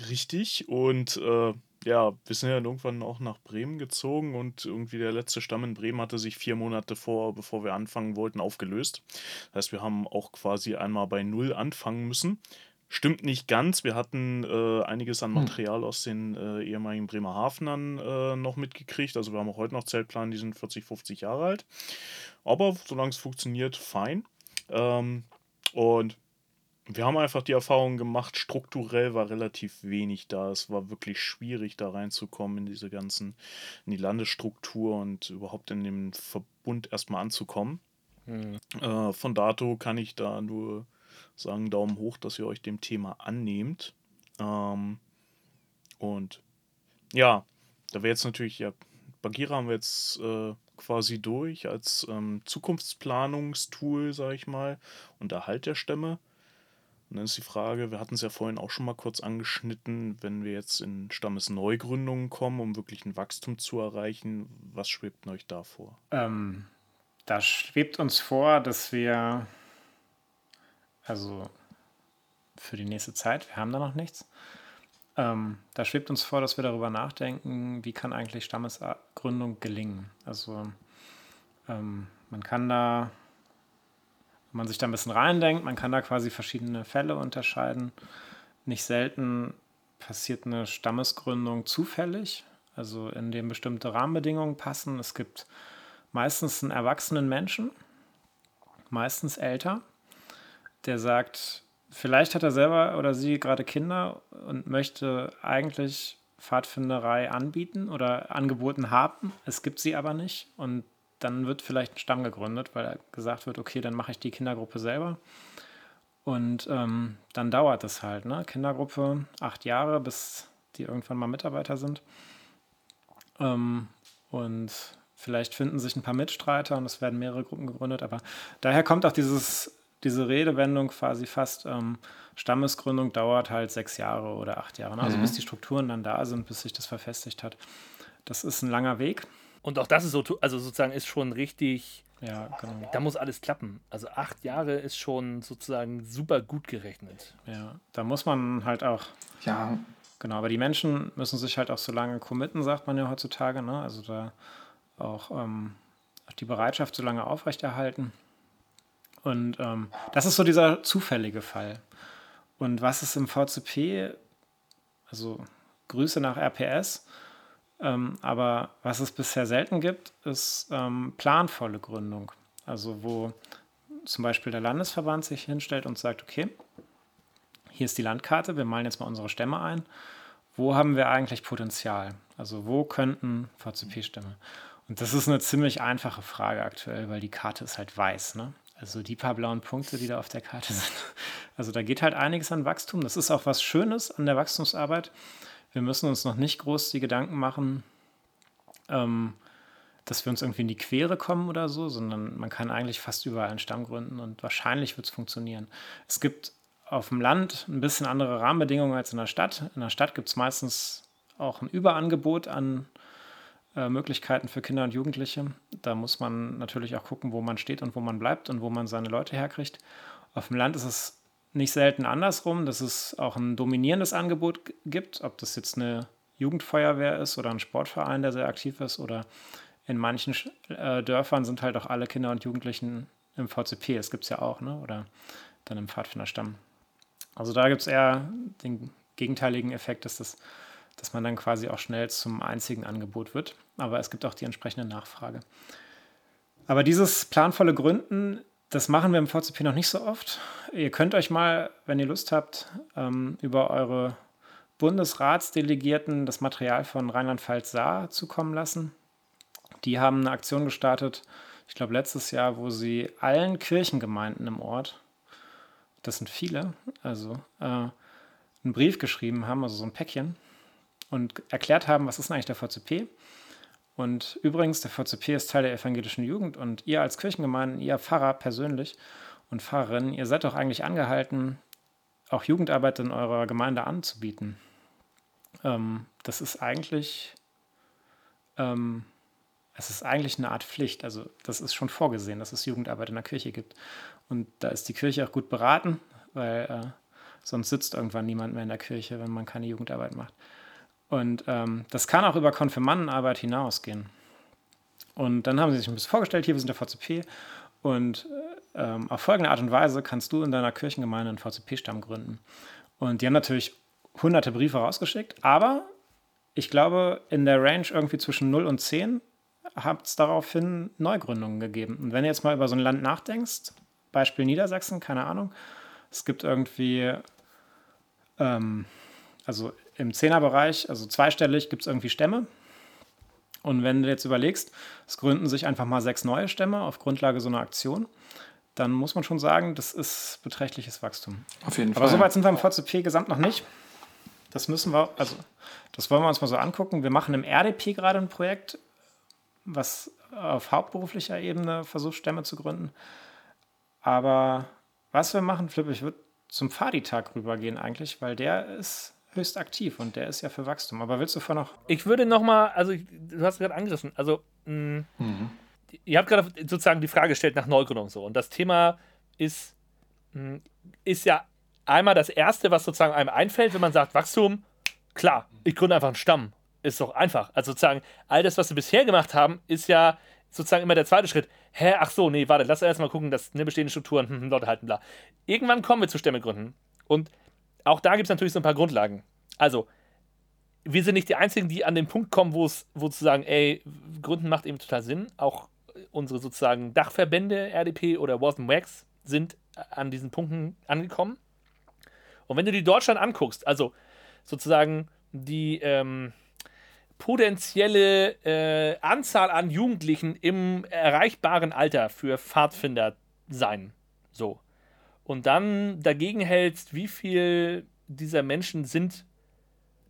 [SPEAKER 4] richtig. Und äh, ja, wir sind ja irgendwann auch nach Bremen gezogen und irgendwie der letzte Stamm in Bremen hatte sich vier Monate vor, bevor wir anfangen wollten, aufgelöst. Das heißt, wir haben auch quasi einmal bei Null anfangen müssen. Stimmt nicht ganz. Wir hatten äh, einiges an hm. Material aus den äh, ehemaligen Bremerhavenern äh, noch mitgekriegt. Also wir haben auch heute noch Zeltplan, die sind 40, 50 Jahre alt. Aber solange es funktioniert, fein. Ähm, und wir haben einfach die Erfahrung gemacht, strukturell war relativ wenig da. Es war wirklich schwierig, da reinzukommen in diese ganzen, in die Landesstruktur und überhaupt in dem Verbund erstmal anzukommen. Mhm. Äh, von dato kann ich da nur sagen, Daumen hoch, dass ihr euch dem Thema annehmt. Ähm, und ja, da wäre jetzt natürlich, ja, Bagira haben wir jetzt äh, quasi durch als ähm, Zukunftsplanungstool, sage ich mal, und Erhalt der Stämme. Und dann ist die Frage, wir hatten es ja vorhin auch schon mal kurz angeschnitten, wenn wir jetzt in Stammesneugründungen kommen, um wirklich ein Wachstum zu erreichen, was schwebt euch da vor?
[SPEAKER 2] Ähm, da schwebt uns vor, dass wir, also für die nächste Zeit, wir haben da noch nichts, ähm, da schwebt uns vor, dass wir darüber nachdenken, wie kann eigentlich Stammesgründung gelingen. Also ähm, man kann da man sich da ein bisschen reindenkt, man kann da quasi verschiedene Fälle unterscheiden. Nicht selten passiert eine Stammesgründung zufällig, also in dem bestimmte Rahmenbedingungen passen. Es gibt meistens einen erwachsenen Menschen, meistens älter, der sagt, vielleicht hat er selber oder sie gerade Kinder und möchte eigentlich Pfadfinderei anbieten oder angeboten haben. Es gibt sie aber nicht und dann wird vielleicht ein Stamm gegründet, weil gesagt wird, okay, dann mache ich die Kindergruppe selber. Und ähm, dann dauert es halt, ne? Kindergruppe, acht Jahre, bis die irgendwann mal Mitarbeiter sind. Ähm, und vielleicht finden sich ein paar Mitstreiter und es werden mehrere Gruppen gegründet. Aber daher kommt auch dieses, diese Redewendung quasi fast, ähm, Stammesgründung dauert halt sechs Jahre oder acht Jahre. Ne? Also mhm. bis die Strukturen dann da sind, bis sich das verfestigt hat. Das ist ein langer Weg.
[SPEAKER 1] Und auch das ist so, also sozusagen ist schon richtig.
[SPEAKER 2] Ja, genau.
[SPEAKER 1] Da muss alles klappen. Also acht Jahre ist schon sozusagen super gut gerechnet.
[SPEAKER 2] Ja, da muss man halt auch.
[SPEAKER 3] Ja.
[SPEAKER 2] Genau, aber die Menschen müssen sich halt auch so lange committen, sagt man ja heutzutage. Ne? Also da auch ähm, die Bereitschaft so lange aufrechterhalten. Und ähm, das ist so dieser zufällige Fall. Und was ist im VCP, also Grüße nach RPS, ähm, aber was es bisher selten gibt, ist ähm, planvolle Gründung. Also wo zum Beispiel der Landesverband sich hinstellt und sagt, okay, hier ist die Landkarte, wir malen jetzt mal unsere Stämme ein. Wo haben wir eigentlich Potenzial? Also wo könnten VCP-Stämme? Und das ist eine ziemlich einfache Frage aktuell, weil die Karte ist halt weiß. Ne? Also die paar blauen Punkte, die da auf der Karte <laughs> sind. Also da geht halt einiges an Wachstum. Das ist auch was Schönes an der Wachstumsarbeit wir müssen uns noch nicht groß die Gedanken machen, ähm, dass wir uns irgendwie in die Quere kommen oder so, sondern man kann eigentlich fast überall einen Stamm gründen und wahrscheinlich wird es funktionieren. Es gibt auf dem Land ein bisschen andere Rahmenbedingungen als in der Stadt. In der Stadt gibt es meistens auch ein Überangebot an äh, Möglichkeiten für Kinder und Jugendliche. Da muss man natürlich auch gucken, wo man steht und wo man bleibt und wo man seine Leute herkriegt. Auf dem Land ist es nicht selten andersrum, dass es auch ein dominierendes Angebot gibt, ob das jetzt eine Jugendfeuerwehr ist oder ein Sportverein, der sehr aktiv ist oder in manchen äh, Dörfern sind halt auch alle Kinder und Jugendlichen im VCP. Das gibt es ja auch, ne? oder dann im Pfadfinderstamm. Also da gibt es eher den gegenteiligen Effekt, dass, das, dass man dann quasi auch schnell zum einzigen Angebot wird. Aber es gibt auch die entsprechende Nachfrage. Aber dieses planvolle Gründen, das machen wir im VCP noch nicht so oft. Ihr könnt euch mal, wenn ihr Lust habt, ähm, über eure Bundesratsdelegierten das Material von Rheinland-Pfalz Saar zukommen lassen. Die haben eine Aktion gestartet, ich glaube letztes Jahr, wo sie allen Kirchengemeinden im Ort, das sind viele, also äh, einen Brief geschrieben haben, also so ein Päckchen, und erklärt haben, was ist denn eigentlich der VCP? Und übrigens, der VCP ist Teil der evangelischen Jugend und ihr als Kirchengemeinden, ihr Pfarrer persönlich und Pfarrerinnen, ihr seid doch eigentlich angehalten, auch Jugendarbeit in eurer Gemeinde anzubieten. Ähm, das ist eigentlich, ähm, es ist eigentlich eine Art Pflicht. Also das ist schon vorgesehen, dass es Jugendarbeit in der Kirche gibt. Und da ist die Kirche auch gut beraten, weil äh, sonst sitzt irgendwann niemand mehr in der Kirche, wenn man keine Jugendarbeit macht. Und ähm, das kann auch über Konfirmandenarbeit hinausgehen. Und dann haben sie sich ein bisschen vorgestellt, hier, wir sind der VCP. Und ähm, auf folgende Art und Weise kannst du in deiner Kirchengemeinde einen VCP-Stamm gründen. Und die haben natürlich hunderte Briefe rausgeschickt, aber ich glaube, in der Range irgendwie zwischen 0 und 10 hat es daraufhin Neugründungen gegeben. Und wenn du jetzt mal über so ein Land nachdenkst, Beispiel Niedersachsen, keine Ahnung, es gibt irgendwie, ähm, also im Zehnerbereich, also zweistellig, gibt es irgendwie Stämme. Und wenn du jetzt überlegst, es gründen sich einfach mal sechs neue Stämme auf Grundlage so einer Aktion, dann muss man schon sagen, das ist beträchtliches Wachstum.
[SPEAKER 3] Auf jeden
[SPEAKER 2] Aber
[SPEAKER 3] Fall.
[SPEAKER 2] soweit sind wir im VCP gesamt noch nicht. Das müssen wir, also das wollen wir uns mal so angucken. Wir machen im RDP gerade ein Projekt, was auf hauptberuflicher Ebene versucht, Stämme zu gründen. Aber was wir machen, Flip, ich würde zum Fadi-Tag rübergehen eigentlich, weil der ist höchst aktiv und der ist ja für Wachstum. Aber willst du vorher noch?
[SPEAKER 1] Ich würde noch mal, also ich, du hast gerade angerissen, also mh,
[SPEAKER 3] Mhm.
[SPEAKER 1] ihr habt gerade sozusagen die Frage gestellt nach Neugründung so und das Thema ist mh, ist ja einmal das erste, was sozusagen einem einfällt, wenn man sagt Wachstum, klar, ich gründe einfach einen Stamm, ist doch einfach. Also sozusagen all das, was wir bisher gemacht haben, ist ja sozusagen immer der zweite Schritt. Hä, ach so, nee, warte, lass erst mal gucken, dass ne, bestehende Strukturen, hm, hm, Leute halten, bla. Irgendwann kommen wir zu Stämmegründen und auch da gibt es natürlich so ein paar Grundlagen. Also, wir sind nicht die Einzigen, die an den Punkt kommen, wo es, wo zu sagen, ey, Gründen macht eben total Sinn. Auch unsere sozusagen Dachverbände, RDP oder Wasm Wax, sind an diesen Punkten angekommen. Und wenn du die Deutschland anguckst, also sozusagen die ähm, potenzielle äh, Anzahl an Jugendlichen im erreichbaren Alter für Pfadfinder sein, so. Und dann dagegen hältst, wie viel dieser Menschen sind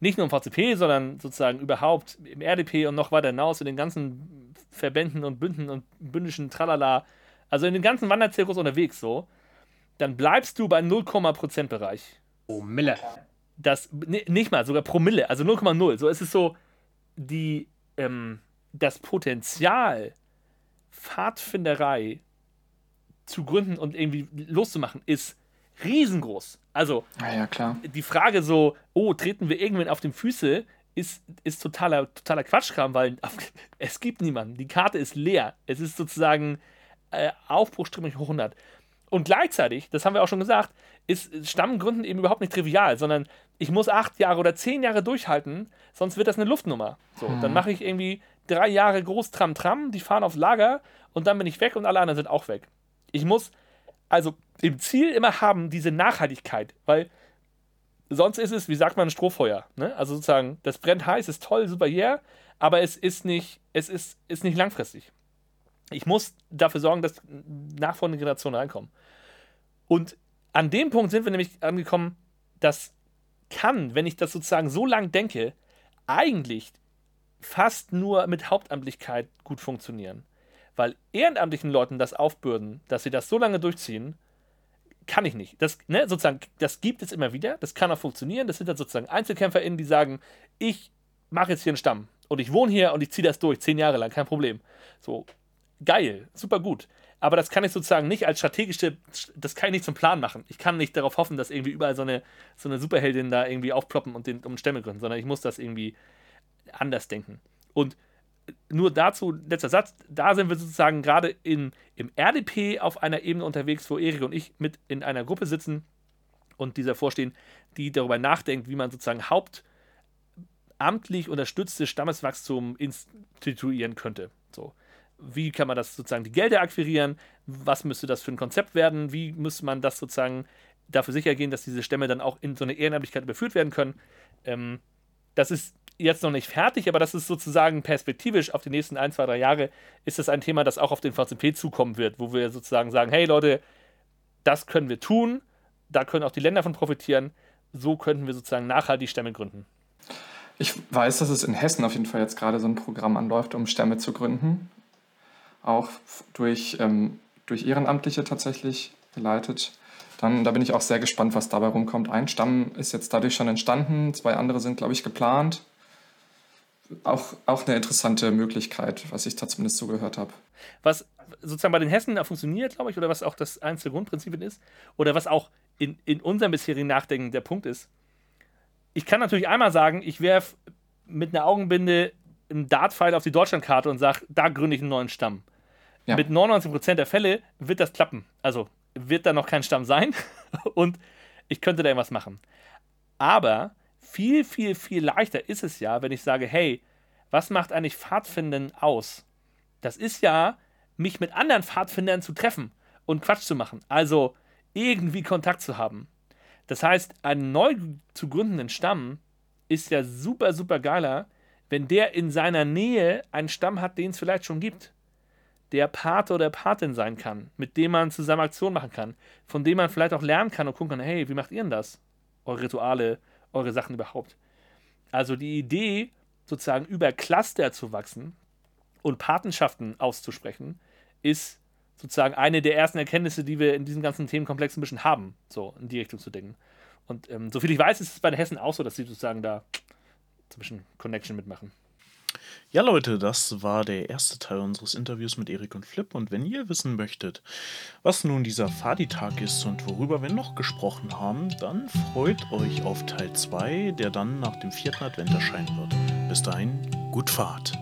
[SPEAKER 1] nicht nur im VCP, sondern sozusagen überhaupt im RDP und noch weiter hinaus in den ganzen Verbänden und Bünden und bündischen Tralala, also in den ganzen Wanderzirkus unterwegs so, dann bleibst du bei 0,% Bereich.
[SPEAKER 2] Oh, Mille.
[SPEAKER 1] Das, ni- nicht mal, sogar Promille, also 0,0. So, es ist so, die, ähm, das Potenzial, Pfadfinderei zu gründen und irgendwie loszumachen, ist riesengroß. Also,
[SPEAKER 3] Ja, ja, klar.
[SPEAKER 1] die Frage so, oh, treten wir irgendwann auf den Füße, ist, ist totaler, totaler Quatschkram, weil <laughs> es gibt niemanden. Die Karte ist leer. Es ist sozusagen äh, Aufbruchstimmung hoch 100. Und gleichzeitig, das haben wir auch schon gesagt, ist Stammgründen eben überhaupt nicht trivial, sondern ich muss acht Jahre oder zehn Jahre durchhalten, sonst wird das eine Luftnummer. So, dann mache ich irgendwie drei Jahre groß Tram Tram, die fahren aufs Lager und dann bin ich weg und alle anderen sind auch weg. Ich muss also im Ziel immer haben diese Nachhaltigkeit, weil sonst ist es, wie sagt man, ein Strohfeuer. Ne? Also sozusagen, das brennt heiß, ist toll, super yeah, aber es ist nicht, es ist, ist nicht langfristig. Ich muss dafür sorgen, dass nachfolgende Generationen reinkommen. Und an dem Punkt sind wir nämlich angekommen, das kann, wenn ich das sozusagen so lang denke, eigentlich fast nur mit Hauptamtlichkeit gut funktionieren. Weil ehrenamtlichen Leuten das aufbürden, dass sie das so lange durchziehen, kann ich nicht. Das, ne, sozusagen, das gibt es immer wieder, das kann auch funktionieren. Das sind dann sozusagen EinzelkämpferInnen, die sagen, ich mache jetzt hier einen Stamm und ich wohne hier und ich ziehe das durch, zehn Jahre lang, kein Problem. So, geil, super gut. Aber das kann ich sozusagen nicht als strategische, das kann ich nicht zum Plan machen. Ich kann nicht darauf hoffen, dass irgendwie überall so eine, so eine Superheldin da irgendwie aufploppen und den um Stämme gründen, sondern ich muss das irgendwie anders denken. Und nur dazu, letzter Satz, da sind wir sozusagen gerade im RDP auf einer Ebene unterwegs, wo Erik und ich mit in einer Gruppe sitzen und dieser vorstehen, die darüber nachdenkt, wie man sozusagen hauptamtlich unterstütztes Stammeswachstum instituieren könnte. So. Wie kann man das sozusagen die Gelder akquirieren? Was müsste das für ein Konzept werden? Wie müsste man das sozusagen dafür sicher gehen, dass diese Stämme dann auch in so eine Ehrenamtlichkeit überführt werden können? Ähm, das ist jetzt noch nicht fertig, aber das ist sozusagen perspektivisch auf die nächsten ein, zwei, drei Jahre ist das ein Thema, das auch auf den VCP zukommen wird, wo wir sozusagen sagen, hey Leute, das können wir tun, da können auch die Länder von profitieren, so könnten wir sozusagen nachhaltig Stämme gründen.
[SPEAKER 3] Ich weiß, dass es in Hessen auf jeden Fall jetzt gerade so ein Programm anläuft, um Stämme zu gründen. Auch durch, ähm, durch Ehrenamtliche tatsächlich geleitet. Dann, da bin ich auch sehr gespannt, was dabei rumkommt. Ein Stamm ist jetzt dadurch schon entstanden, zwei andere sind, glaube ich, geplant auch, auch eine interessante Möglichkeit, was ich da zumindest so gehört habe.
[SPEAKER 1] Was sozusagen bei den Hessen da funktioniert, glaube ich, oder was auch das einzige Grundprinzip ist, oder was auch in, in unserem bisherigen Nachdenken der Punkt ist. Ich kann natürlich einmal sagen, ich werfe mit einer Augenbinde einen Dartpfeil auf die Deutschlandkarte und sage, da gründe ich einen neuen Stamm. Ja. Mit 99% der Fälle wird das klappen. Also wird da noch kein Stamm sein <laughs> und ich könnte da irgendwas machen. Aber viel, viel, viel leichter ist es ja, wenn ich sage, hey, was macht eigentlich Pfadfinden aus? Das ist ja, mich mit anderen Pfadfindern zu treffen und Quatsch zu machen. Also irgendwie Kontakt zu haben. Das heißt, einen neu zu gründenden Stamm ist ja super, super geiler, wenn der in seiner Nähe einen Stamm hat, den es vielleicht schon gibt. Der Pate oder Patin sein kann, mit dem man zusammen Aktionen machen kann, von dem man vielleicht auch lernen kann und gucken kann, hey, wie macht ihr denn das? Eure Rituale, eure Sachen überhaupt. Also die Idee, sozusagen über Cluster zu wachsen und Patenschaften auszusprechen, ist sozusagen eine der ersten Erkenntnisse, die wir in diesem ganzen Themenkomplex ein bisschen haben, so in die Richtung zu denken. Und ähm, soviel ich weiß, ist es bei den Hessen auch so, dass sie sozusagen da zwischen Connection mitmachen.
[SPEAKER 4] Ja, Leute, das war der erste Teil unseres Interviews mit Erik und Flip. Und wenn ihr wissen möchtet, was nun dieser Fadi-Tag ist und worüber wir noch gesprochen haben, dann freut euch auf Teil 2, der dann nach dem vierten Advent erscheinen wird. Bis dahin, gut Fahrt.